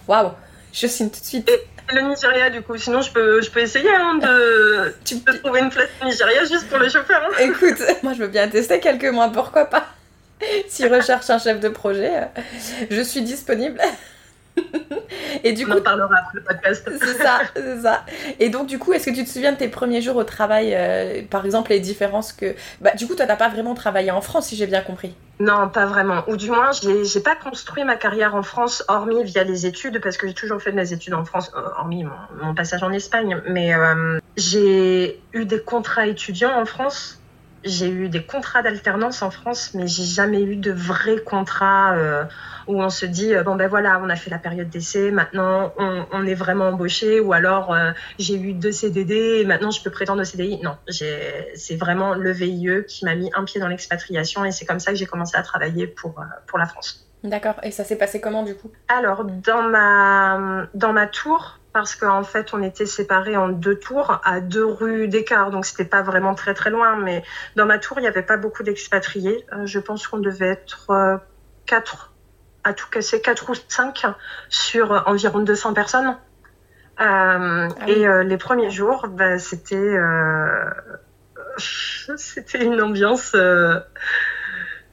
waouh, je signe tout de suite.
Le Nigeria du coup. Sinon, je peux, je peux essayer hein, de, [laughs] tu peux trouver une place au Nigeria juste pour le chauffeur. Hein.
Écoute, moi je veux bien tester quelques mois, pourquoi pas [laughs] Si recherche un chef de projet, euh, je suis disponible. [laughs]
Et du On coup, en parlera après le podcast. [laughs]
C'est ça, c'est ça. Et donc, du coup, est-ce que tu te souviens de tes premiers jours au travail, euh, par exemple, les différences que. Bah, du coup, toi, t'as pas vraiment travaillé en France, si j'ai bien compris.
Non, pas vraiment. Ou du moins, j'ai pas construit ma carrière en France, hormis via les études, parce que j'ai toujours fait mes études en France, euh, hormis mon, passage en Espagne. Mais euh, j'ai eu des contrats étudiants en France. J'ai eu des contrats d'alternance en France, mais j'ai jamais eu de vrais contrats où on se dit euh, bon ben voilà, on a fait la période d'essai, maintenant on, est vraiment embauché, ou alors euh, j'ai eu deux CDD et maintenant je peux prétendre au CDI. Non, c'est vraiment le VIE qui m'a mis un pied dans l'expatriation et c'est comme ça que j'ai commencé à travailler pour, euh, pour la France.
D'accord, et ça s'est passé comment du coup?
Alors, dans ma, dans ma tour, parce qu'en fait, on était séparés en deux tours, à deux rues d'écart, donc c'était pas vraiment très très loin, mais dans ma tour, il n'y avait pas beaucoup d'expatriés. je pense qu'on devait être quatre à tout casser 4 ou 5 sur environ 200 personnes. Euh, ah et euh, les premiers jours, bah, c'était euh, [laughs] c'était une ambiance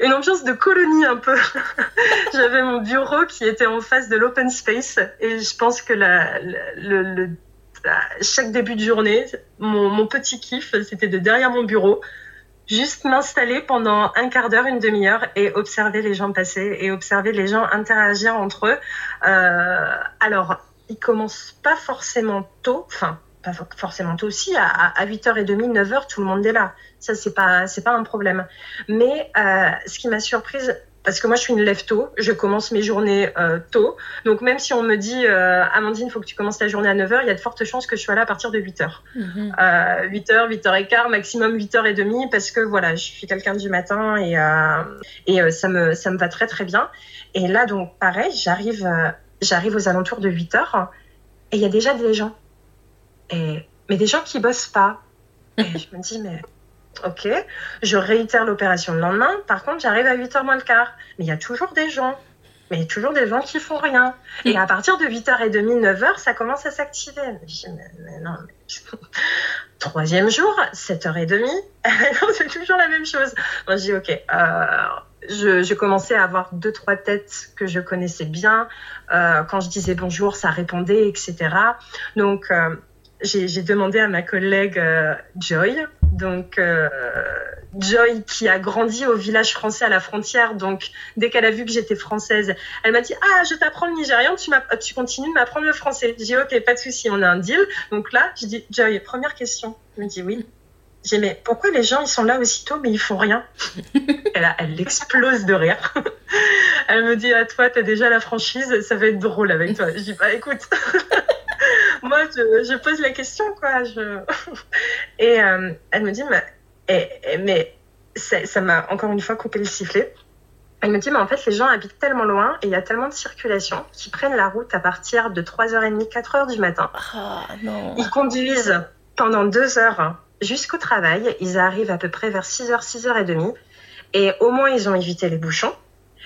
une ambiance de colonie un peu. [laughs] J'avais mon bureau qui était en face de l'open space et je pense que chaque début de journée, mon, petit kiff, c'était de derrière mon bureau juste m'installer pendant un quart d'heure, une demi-heure et observer les gens passer et observer les gens interagir entre eux. Euh, alors, ils commencent pas forcément tôt, enfin, pas forcément tôt aussi, à 8h30, 9h, tout le monde est là. Ça, c'est pas, c'est pas un problème. Mais euh, ce qui m'a surprise, parce que moi je suis une lève tôt, je commence mes journées euh, tôt. Donc même si on me dit euh, Amandine, il faut que tu commences ta journée à 9h, il y a de fortes chances que je sois là à partir de 8h. 8h, 8h15, maximum 8h30 parce que voilà, je suis quelqu'un du matin et, et ça, me, ça me va très très bien. Et là donc pareil, j'arrive j'arrive aux alentours de 8h et il y a déjà des gens. Et, mais des gens qui bossent pas. Et je me dis mais Ok, je réitère l'opération le lendemain. Par contre, j'arrive à 8h moins le quart. Mais il y a toujours des gens. Mais il y a toujours des gens qui font rien. Et mm. à partir de 8h30, 9h, ça commence à s'activer. Mais, non, [laughs] Troisième jour, 7h30, [laughs] c'est toujours la même chose. Moi, je dis, ok, euh, je, commençais à avoir deux, trois têtes que je connaissais bien. Euh, quand je disais bonjour, ça répondait, etc. Donc, euh, j'ai demandé à ma collègue Joy, donc euh, Joy qui a grandi au village français à la frontière, donc dès qu'elle a vu que j'étais française, elle m'a dit ah je t'apprends le nigérian, tu, tu continues de m'apprendre le français. J'ai dit ok pas de souci, on a un deal. Donc là je dis Joy première question, elle me dit oui. J'ai mais pourquoi les gens ils sont là aussitôt mais ils font rien? [laughs] Elle, elle explose de rire. elle me dit à toi t'as déjà la franchise, ça va être drôle avec toi. Je dis bah écoute. [laughs] moi, je, pose la question, quoi. Je... [laughs] Et euh, elle me dit, mais, mais ça m'a encore une fois coupé le sifflet. Elle me dit, mais en fait, les gens habitent tellement loin et il y a tellement de circulation qu'ils prennent la route à partir de 3h30, 4h du matin.
Ah, non.
Ils conduisent pendant 2 heures jusqu'au travail. Ils arrivent à peu près vers 6h, 6h30. Et au moins, ils ont évité les bouchons.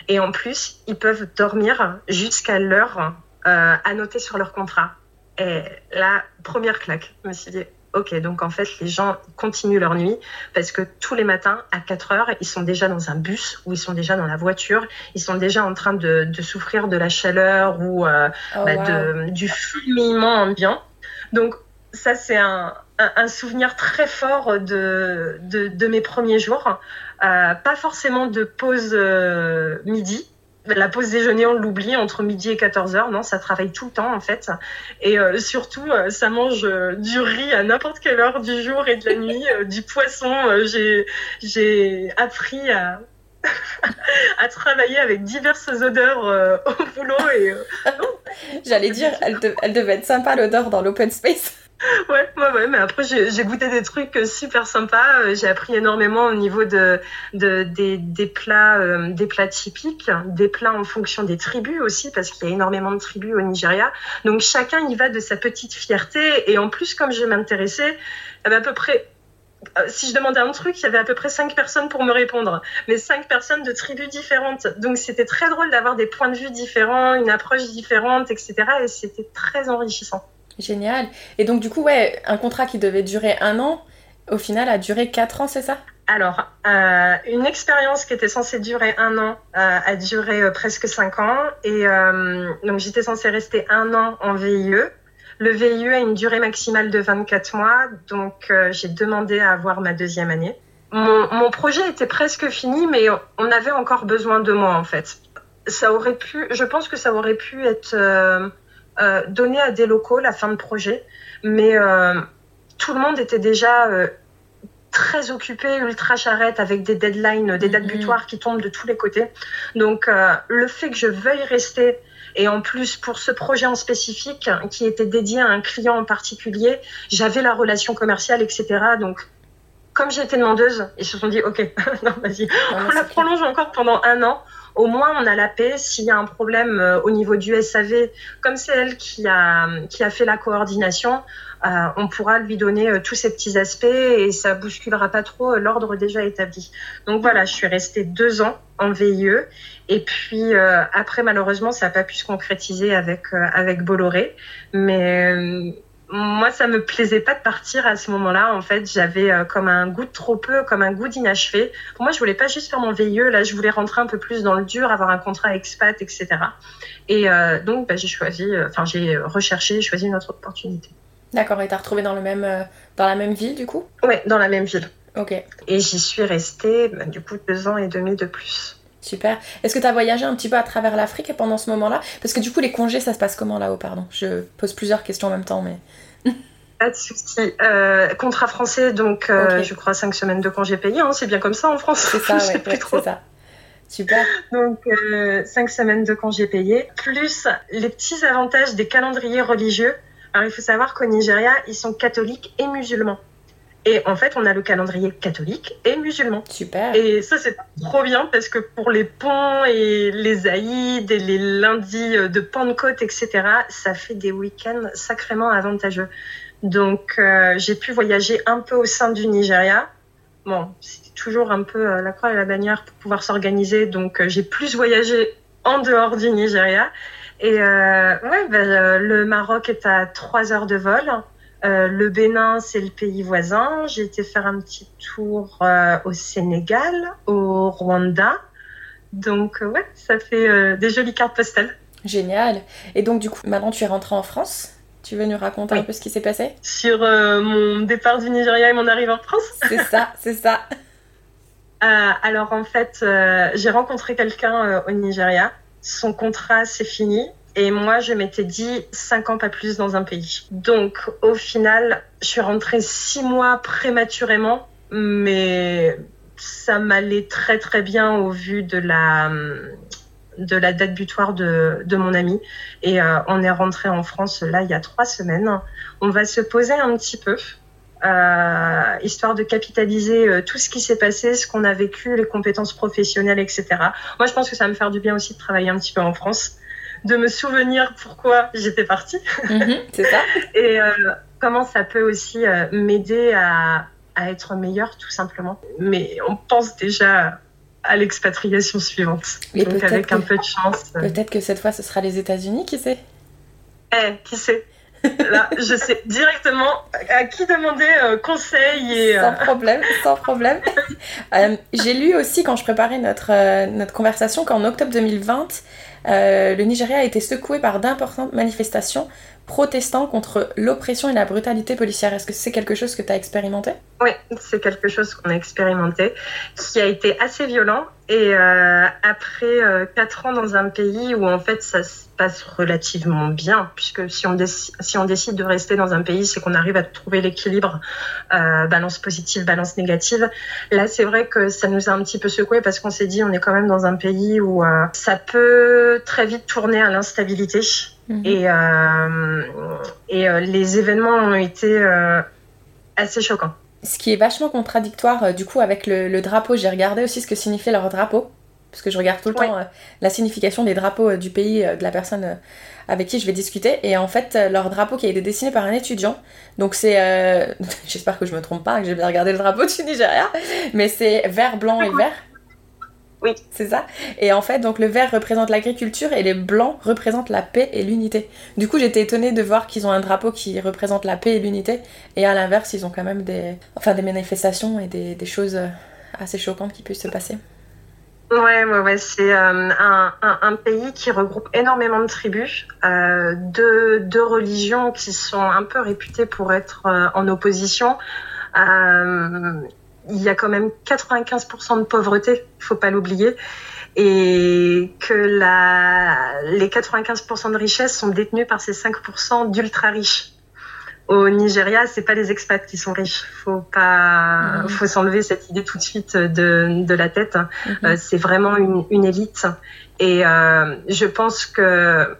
Et en plus, ils peuvent dormir jusqu'à l'heure euh, annotée sur leur contrat. Et la première claque, je me suis dit, ok, donc en fait, les gens continuent leur nuit parce que tous les matins, à 4 heures, ils sont déjà dans un bus ou ils sont déjà dans la voiture, ils sont déjà en train de, souffrir de la chaleur ou euh, oh, bah, de, du fulminement ambiant. Donc, ça, c'est un, souvenir très fort de, de, mes premiers jours. Euh, pas forcément de pause euh, midi, la pause déjeuner, on l'oublie entre midi et 14h. Non, ça travaille tout le temps en fait. Et euh, surtout, euh, ça mange euh, du riz à n'importe quelle heure du jour et de la nuit, du poisson. J'ai appris à, [laughs] à travailler avec diverses odeurs au boulot. et [laughs]
J'allais dire, elle, elle devait être sympa l'odeur dans l'open space.
Ouais, ouais, ouais, mais après j'ai goûté des trucs super sympas. Euh, j'ai appris énormément au niveau de, de des, plats, euh, des plats typiques, des plats en fonction des tribus aussi, parce qu'il y a énormément de tribus au Nigeria. Donc chacun y va de sa petite fierté. Et en plus, comme je m'intéressais, à peu près euh, si je demandais un truc, il y avait à peu près cinq personnes pour me répondre, mais cinq personnes de tribus différentes. Donc c'était très drôle d'avoir des points de vue différents, une approche différente, etc. Et c'était très enrichissant.
Génial. Et donc, du coup, ouais, un contrat qui devait durer un an, au final, a duré quatre ans, c'est ça?
Alors, euh, une expérience qui était censée durer un an euh, a duré euh, presque cinq ans. Et donc, j'étais censée rester un an en VIE. Le VIE a une durée maximale de 24 mois. Donc, j'ai demandé à avoir ma deuxième année. Mon, mon, projet était presque fini, mais on avait encore besoin de moi, en fait. Ça aurait pu, je pense que ça aurait pu être donné à des locaux, la fin de projet. Mais tout le monde était déjà très occupée, ultra charrette, avec des deadlines, des dates mm-hmm. butoirs qui tombent de tous les côtés. Donc, euh, le fait que je veuille rester, et en plus pour ce projet en spécifique qui était dédié à un client en particulier, j'avais la relation commerciale, etc. Donc, comme j'ai été demandeuse, ils se sont dit, OK, [laughs] non, vas-y, on la prolonge encore pendant un an. Au moins, on a la paix. S'il y a un problème euh, au niveau du SAV, comme c'est elle qui a, qui a fait la coordination, euh, on pourra lui donner euh, tous ces petits aspects et ça bousculera pas trop l'ordre déjà établi. Donc voilà, je suis restée deux ans en VIE et puis après malheureusement ça n'a pas pu se concrétiser avec avec Bolloré, mais moi, ça me plaisait pas de partir à ce moment-là. En fait, j'avais comme un goût de trop peu, comme un goût d'inachevé. Pour moi, je voulais pas juste faire mon VIE. Là, je voulais rentrer un peu plus dans le dur, avoir un contrat expat, etc. Et donc, bah, j'ai choisi, enfin, j'ai recherché, choisi une autre opportunité.
D'accord, et t'as retrouvé dans, le même, euh, dans la même ville du coup?
Oui, dans la même ville.
Ok.
Et j'y suis restée bah, du coup deux ans et demi de plus.
Super. Est-ce que tu as voyagé un petit peu à travers l'Afrique pendant ce moment-là? Parce que du coup, les congés, ça se passe comment là-haut Pardon, je pose plusieurs questions en même temps, mais.
Pas de souci. Euh, contrat français, donc euh, je crois cinq semaines de congés payés. Hein, c'est bien comme ça en France.
C'est [laughs] ça, ouais, c'est ça. Super.
Donc, cinq semaines de congés payés, plus les petits avantages des calendriers religieux. Alors, il faut savoir qu'au Nigeria, ils sont catholiques et musulmans. Et en fait, on a le calendrier catholique et musulman.
Super.
Et ça, c'est trop bien parce que pour les ponts et les aïds et les lundis de Pentecôte, etc., ça fait des week-ends sacrément avantageux. Donc, euh, j'ai pu voyager un peu au sein du Nigeria. Bon, c'était toujours un peu euh, la croix et la bannière pour pouvoir s'organiser. Donc, euh, j'ai plus voyagé en dehors du Nigeria. Et euh, ouais, ben, le Maroc est à trois heures de vol. Euh, le Bénin, c'est le pays voisin. J'ai été faire un petit tour euh, au Sénégal, au Rwanda. Donc ouais, ça fait des jolies cartes postales.
Génial. Et donc du coup, maintenant tu es rentrée en France tu veux nous raconter un peu ce qui s'est passé?
Sur mon départ du Nigeria et mon arrivée en France
C'est ça, c'est ça. [laughs]
alors en fait, j'ai rencontré quelqu'un au Nigeria son contrat c'est fini. Et moi, je m'étais dit 5 ans, pas plus dans un pays. Donc, au final, je suis rentrée 6 mois prématurément, mais ça m'allait très très bien au vu de la, date butoir de, de mon ami. Et euh, on est rentré en France là il y a 3 semaines. On va se poser un petit peu. Euh, histoire de capitaliser euh, tout ce qui s'est passé, ce qu'on a vécu, les compétences professionnelles, etc. Moi, je pense que ça va me faire du bien aussi de travailler un petit peu en France, de me souvenir pourquoi j'étais partie.
Mhm, [laughs] c'est ça.
Et euh, comment ça peut aussi m'aider à, à, être meilleure, tout simplement. Mais on pense déjà à l'expatriation suivante.
Et Donc, avec un peu de chance. Peut-être que cette fois, ce sera les États-Unis, qui sait?
Eh, qui sait? Là, je sais directement à qui demander euh, conseil et.
Euh, sans problème, sans problème. [laughs] Euh, j'ai lu aussi quand je préparais notre, notre conversation qu'en octobre 2020, le Nigeria a été secoué par d'importantes manifestations protestant contre l'oppression et la brutalité policière. Est-ce que c'est quelque chose que tu as expérimenté?
Oui, c'est quelque chose qu'on a expérimenté, qui a été assez violent. Et après quatre ans dans un pays où en fait ça se passe relativement bien, puisque si on, si on décide de rester dans un pays, c'est qu'on arrive à trouver l'équilibre, euh, balance positive, balance négative. Là, c'est vrai que ça nous a un petit peu secoué parce qu'on s'est dit, on est quand même dans un pays où euh, ça peut très vite tourner à l'instabilité. Et, euh, et les événements ont été assez choquants.
Ce qui est vachement contradictoire, du coup, avec le, le drapeau, j'ai regardé aussi ce que signifiait leur drapeau parce que je regarde tout le temps euh, la signification des drapeaux euh, du pays euh, de la personne avec qui je vais discuter. Et en fait, leur drapeau qui a été dessiné par un étudiant. Donc c'est, [laughs] j'espère que je me trompe pas, que j'ai bien regardé le drapeau du Nigeria, mais c'est vert, blanc et vert.
Oui.
C'est ça Et en fait, donc le vert représente l'agriculture et les blancs représentent la paix et l'unité. Du coup, j'étais étonnée de voir qu'ils ont un drapeau qui représente la paix et l'unité. Et à l'inverse, ils ont quand même des, enfin, des manifestations et des, des choses euh, assez choquantes qui puissent se passer.
Ouais, ouais, ouais. C'est euh, un, un, un, pays qui regroupe énormément de tribus, euh, deux, deux religions qui sont un peu réputées pour être euh, en opposition. Il y a quand même 95% de pauvreté, il faut pas l'oublier, et que la, les 95% de richesse sont détenus par ces 5% d'ultra riches. Au Nigeria, c'est pas les expats qui sont riches. Faut pas, mmh. faut s'enlever cette idée tout de suite de, de la tête. Mmh. Euh, c'est vraiment une, une, élite. Et euh, je pense que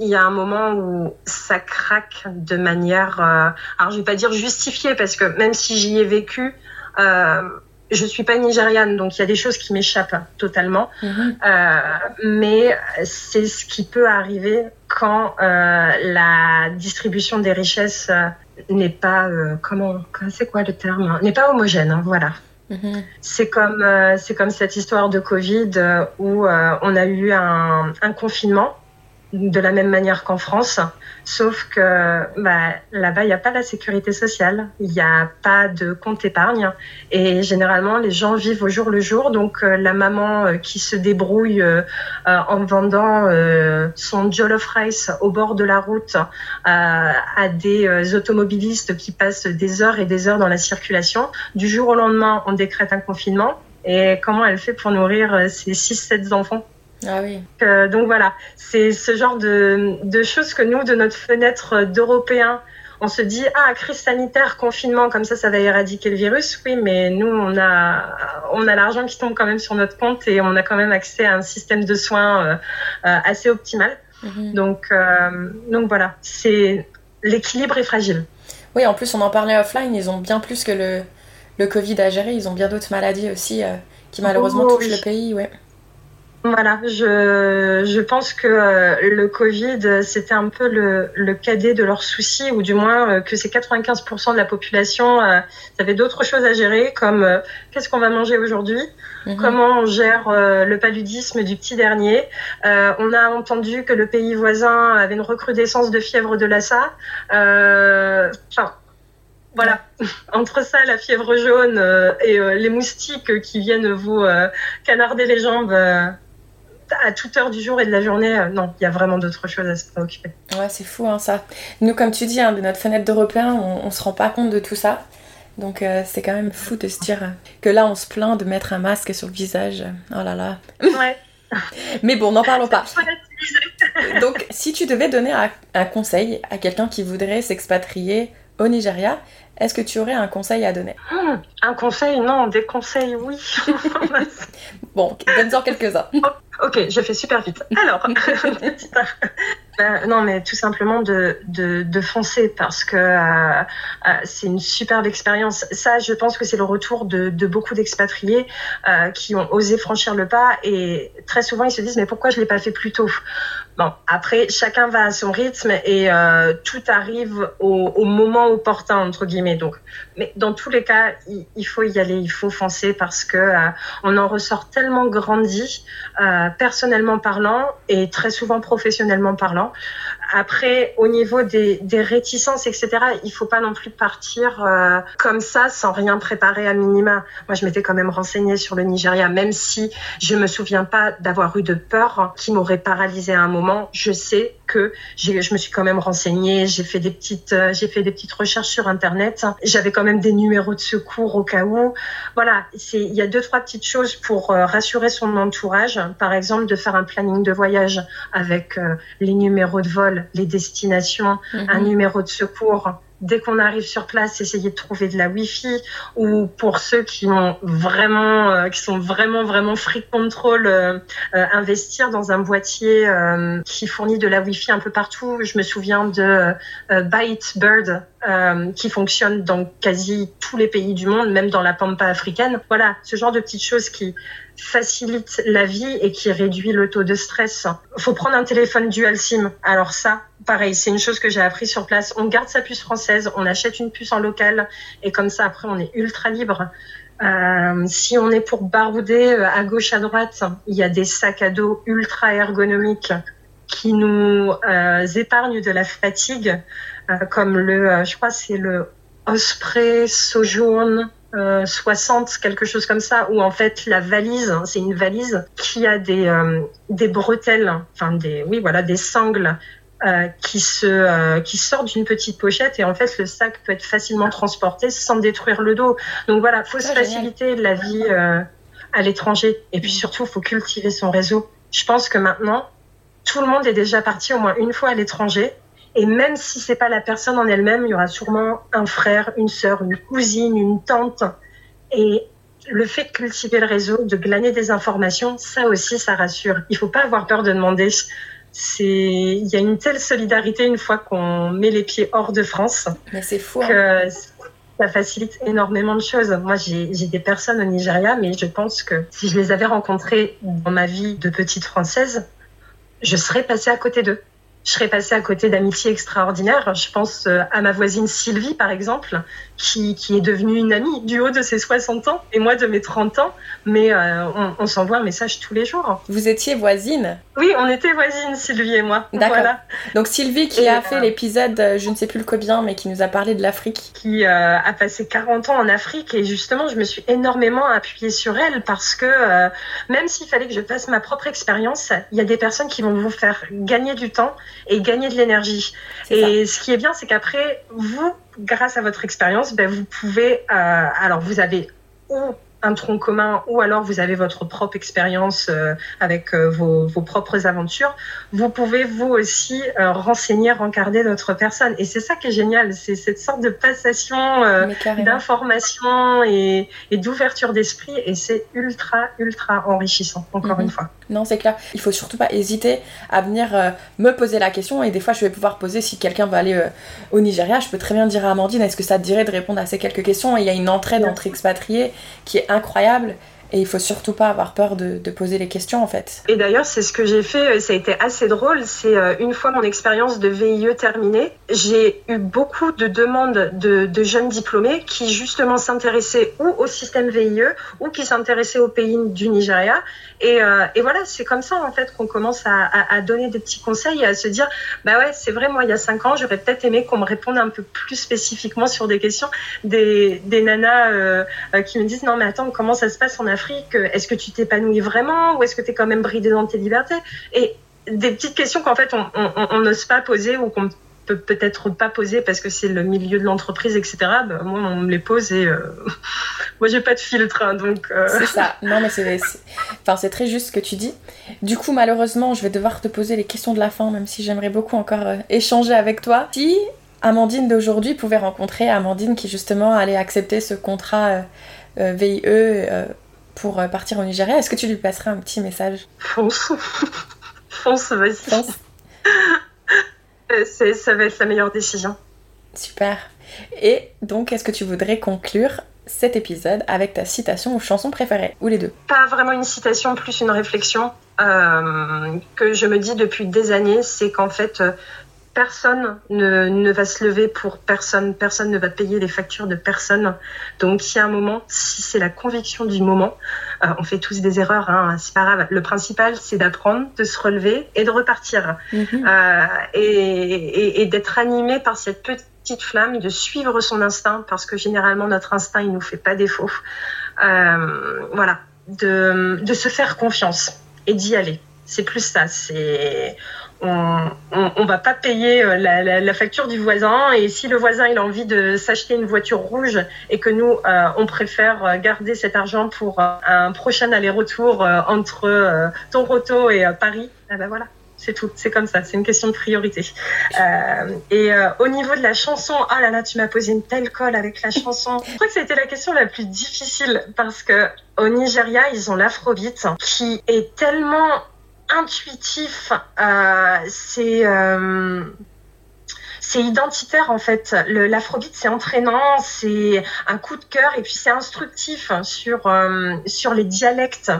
il y a un moment où ça craque de manière, euh, alors je vais pas dire justifiée parce que même si j'y ai vécu, je suis pas nigériane, donc il y a des choses qui m'échappent totalement. Mmh. Euh, mais c'est ce qui peut arriver quand euh, la distribution des richesses euh, n'est pas euh, comment c'est quoi le terme n'est pas homogène. Hein, voilà. Mmh. C'est comme c'est comme cette histoire de Covid où on a eu un, un confinement de la même manière qu'en France, sauf que bah, là-bas, il n'y a pas la sécurité sociale, il n'y a pas de compte épargne, et généralement, les gens vivent au jour le jour. Donc, euh, la maman euh, qui se débrouille euh, en vendant son jollof rice au bord de la route à des automobilistes qui passent des heures et des heures dans la circulation, du jour au lendemain, on décrète un confinement. Et comment elle fait pour nourrir ses 6-7 enfants?
Ah oui.
Euh, donc voilà, c'est ce genre de, de, choses que nous, de notre fenêtre d'Européens, on se dit ah crise sanitaire, confinement, comme ça, ça va éradiquer le virus. Oui, mais nous, on a on a l'argent qui tombe quand même sur notre compte et on a quand même accès à un système de soins euh, euh, assez optimal. Mm-hmm. Donc donc voilà, c'est l'équilibre est fragile.
Oui, en plus on en parlait offline, ils ont bien plus que le le Covid à gérer, ils ont bien d'autres maladies aussi qui malheureusement oh, touchent oui. le pays, ouais.
Voilà, je, je pense que euh, le Covid, c'était un peu le, le, cadet de leurs soucis, ou du moins euh, que ces 95% de la population euh, avaient d'autres choses à gérer, comme euh, qu'est-ce qu'on va manger aujourd'hui, -hmm. comment on gère euh, le paludisme du petit dernier? on a entendu que le pays voisin avait une recrudescence de fièvre de Lassa. Enfin, voilà, [laughs] entre ça, la fièvre jaune et les moustiques qui viennent vous canarder les jambes à toute heure du jour et de la journée, euh, non, il y a vraiment d'autres choses à se préoccuper.
Ouais, c'est fou hein, ça. Nous, comme tu dis, hein, de notre fenêtre d'Européens, on, on se rend pas compte de tout ça. Donc euh, c'est quand même fou de se dire que là, on se plaint de mettre un masque sur le visage. Oh là là.
Ouais. [laughs]
Mais bon, n'en parlons pas. Donc, si tu devais donner un, un conseil à quelqu'un qui voudrait s'expatrier au Nigeria, est-ce que tu aurais un conseil à donner?
Mmh, Un conseil, non. Des conseils, oui. [laughs]
bon, donne-en quelques-uns. [laughs]
Ok, je fais super vite. Alors, [laughs] euh, non, mais tout simplement de, de, de foncer parce que euh, euh, c'est une superbe expérience. Ça, je pense que c'est le retour de, de beaucoup d'expatriés qui ont osé franchir le pas et très souvent ils se disent mais pourquoi je l'ai pas fait plus tôt? Bon, après, chacun va à son rythme et euh, tout arrive au, au, moment opportun, entre guillemets. Donc, mais dans tous les cas, il, il faut y aller, il faut foncer parce que euh, on en ressort tellement grandi, euh, personnellement parlant et très souvent professionnellement parlant. Après, au niveau des, des réticences, etc., il faut pas non plus partir euh, comme ça sans rien préparer à minima. Moi, je m'étais quand même renseignée sur le Nigeria, même si je me souviens pas d'avoir eu de peur qui m'aurait paralysée à un moment. Je sais que je me suis quand même renseignée, j'ai fait des petites, euh, j'ai fait des petites recherches sur internet. J'avais quand même des numéros de secours au cas où. Voilà, il y a deux trois petites choses pour euh, rassurer son entourage. Par exemple, de faire un planning de voyage avec euh, les numéros de vol, les destinations, -hmm. un numéro de secours dès qu'on arrive sur place, essayer de trouver de la Wi-Fi ou pour ceux qui ont vraiment, euh, qui sont vraiment vraiment free control, euh, euh, investir dans un boîtier qui fournit de la Wi-Fi un peu partout. Je me souviens de Byte Bird euh, qui fonctionne dans quasi tous les pays du monde, même dans la pampa africaine. Voilà, ce genre de petites choses qui facilite la vie et qui réduit le taux de stress. Faut prendre un téléphone dual SIM. Alors ça, pareil, c'est une chose que j'ai appris sur place. On garde sa puce française, on achète une puce en local et comme ça après on est ultra libre. Euh, si on est pour barouder euh, à gauche à droite, il y a des sacs à dos ultra ergonomiques qui nous euh, épargnent de la fatigue, comme le, je crois, c'est le Osprey Sojourn. 60, quelque chose comme ça, où en fait la valise, hein, c'est une valise qui a des, des bretelles, enfin des, oui voilà, des sangles euh, qui se euh, qui sort d'une petite pochette et en fait le sac peut être facilement transporté sans détruire le dos. Donc voilà, faut se faciliter la vie euh, à l'étranger et puis surtout faut cultiver son réseau. Je pense que maintenant tout le monde est déjà parti au moins une fois à l'étranger et même si c'est pas la personne en elle-même, il y aura sûrement un frère, une sœur, une cousine, une tante et le fait de cultiver le réseau, de glaner des informations, ça aussi, ça rassure. Il faut pas avoir peur de demander c'est il y a une telle solidarité une fois qu'on met les pieds hors de France.
Mais c'est fou.
Que ça facilite énormément de choses. Moi, j'ai des personnes au Nigeria, mais je pense que si je les avais rencontrées dans ma vie de petite française, je serais passée à côté d'eux je serais passée à côté d'amitiés extraordinaires. Je pense euh, à ma voisine Sylvie, par exemple, qui, qui, est devenue une amie du haut de ses 60 ans et moi de mes 30 ans. Mais euh, on, on s'envoie un message tous les jours.
Vous étiez voisine
Oui, on était voisines, Sylvie et moi.
D'accord. Voilà. Donc Sylvie qui et a fait euh... l'épisode, je ne sais plus le combien, mais qui nous a parlé de l'Afrique.
Qui euh, a passé 40 ans en Afrique et justement, je me suis énormément appuyée sur elle parce que euh, même s'il fallait que je fasse ma propre expérience, il y a des personnes qui vont vous faire gagner du temps et gagner de l'énergie. Et ça. ce qui est bien, c'est qu'après, vous, grâce à votre expérience, ben, vous pouvez, euh, alors vous avez ou un tronc commun ou alors vous avez votre propre expérience euh, avec euh, vos, vos, propres aventures, vous pouvez vous aussi euh, renseigner, rencarder d'autres personnes. Et c'est ça qui est génial, c'est cette sorte de passation euh, d'information et, et d'ouverture d'esprit et c'est ultra, ultra enrichissant, encore
Mhm.
une fois.
Non, c'est clair. Il faut surtout pas hésiter à venir me poser la question. Et des fois, je vais pouvoir poser si quelqu'un va aller au Nigeria. Je peux très bien dire à Amandine est-ce que ça te dirait de répondre à ces quelques questions? Et il y a une entraide entre expatriés qui est incroyable. Et il faut surtout pas avoir peur de, poser les questions en fait.
Et d'ailleurs, c'est ce que j'ai fait. Ça a été assez drôle. C'est euh, une fois mon expérience de VIE terminée, j'ai eu beaucoup de demandes de, jeunes diplômés qui justement s'intéressaient ou au système VIE ou qui s'intéressaient au pays du Nigeria. Et, euh, et voilà, c'est comme ça en fait qu'on commence à, donner des petits conseils et à se dire, bah ouais, c'est vrai, moi il y a cinq ans, j'aurais peut-être aimé qu'on me réponde un peu plus spécifiquement sur des questions. Des, des nanas euh, qui me disent, non mais attends, comment ça se passe en Afrique? Est-ce que tu t'épanouis vraiment ou est-ce que tu es quand même bridé dans tes libertés? Et des petites questions qu'en fait on n'ose pas poser ou qu'on peut peut-être pas poser parce que c'est le milieu de l'entreprise, etc. Bah, moi, on me les pose et euh... [laughs] moi, j'ai pas de filtre, hein, donc. Euh...
C'est ça. Non, mais c'est, enfin, c'est très juste ce que tu dis. Du coup, malheureusement, je vais devoir te poser les questions de la fin, même si j'aimerais beaucoup encore euh, échanger avec toi. Si Amandine d'aujourd'hui pouvait rencontrer Amandine qui justement allait accepter ce contrat euh, VIE pour euh, partir au Nigeria, est-ce que tu lui passerais un petit message
Fonce. Fonce, vas-y.
Fonce.
C'est, ça va être la meilleure décision.
Super. Et donc, est-ce que tu voudrais conclure cet épisode avec ta citation ou chanson préférée Ou les deux?
Pas vraiment une citation, plus une réflexion euh, que je me dis depuis des années, c'est qu'en fait, personne ne, ne, va se lever pour personne, personne ne va payer les factures de personne. Donc il y a un moment, si c'est la conviction du moment, euh, on fait tous des erreurs, hein, c'est pas grave. Le principal, c'est d'apprendre, de se relever et de repartir. -hmm. euh, et, et, et d'être animé par cette petite flamme, de suivre son instinct, parce que généralement notre instinct, il nous fait pas défaut. Euh, voilà, de, de se faire confiance et d'y aller. C'est plus ça, c'est on, va pas payer la, la, facture du voisin et si le voisin il a envie de s'acheter une voiture rouge et que nous euh, on préfère garder cet argent pour euh, un prochain aller-retour euh, entre Toronto et Paris, eh ben voilà. C'est tout, c'est comme ça, c'est une question de priorité. et au niveau de la chanson, ah là là, tu m'as posé une telle colle avec la chanson. Je crois que ça a été la question la plus difficile parce que au Nigeria, ils ont l'afrobeat qui est tellement intuitif, euh, c'est euh, c'est identitaire en fait. L'afrobeat c'est entraînant, c'est un coup de cœur et puis c'est instructif sur euh, sur les dialectes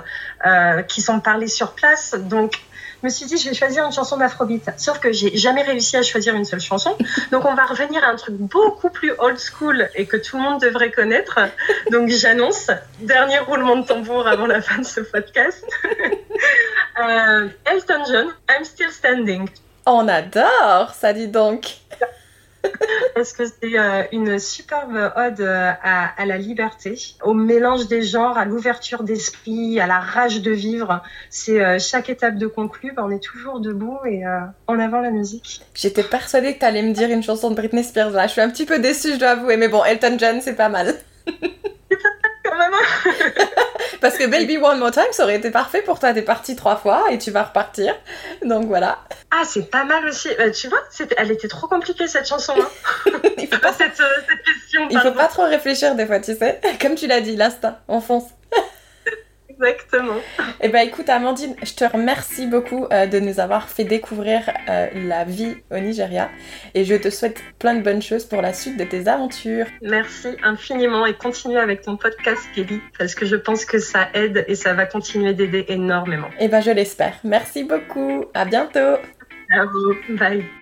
qui sont parlés sur place. Donc me suis dit, je vais choisir une chanson d'Afrobeat. Sauf que j'ai jamais réussi à choisir une seule chanson. Donc, on va revenir à un truc beaucoup plus old school et que tout le monde devrait connaître. Donc, j'annonce, dernier roulement de tambour avant la fin de ce podcast. [laughs] Euh, Elton John, I'm Still Standing.
On adore, ça dit donc. [laughs]
Parce que c'est euh, une superbe ode euh, à, la liberté, au mélange des genres, à l'ouverture d'esprit, à la rage de vivre. C'est euh, chaque étape de conclu, ben, on est toujours debout et en avant la musique.
J'étais persuadée que tu allais me dire une chanson de Britney Spears là. Je suis un petit peu déçue, je dois avouer, mais bon, Elton John, c'est pas mal. [laughs]
Quand même. [laughs]
Parce que Baby One More Time, ça aurait été parfait pour toi. T'es parti trois fois et tu vas repartir. Donc voilà.
Ah, c'est pas mal aussi. Bah, tu vois, elle était trop compliquée cette chanson. Hein. [laughs] Il faut pas cette, euh, cette question.
Il faut pas trop réfléchir des fois, tu sais. [laughs] Comme tu l'as dit, l'instinct, on fonce. [laughs]
Exactement.
Eh bien, écoute, Amandine, je te remercie beaucoup euh, de nous avoir fait découvrir euh, la vie au Nigeria et je te souhaite plein de bonnes choses pour la suite de tes aventures.
Merci infiniment et continue avec ton podcast, Kelly, parce que je pense que ça aide et ça va continuer d'aider énormément.
Eh bien, je l'espère. Merci beaucoup. À bientôt.
À vous. Bye.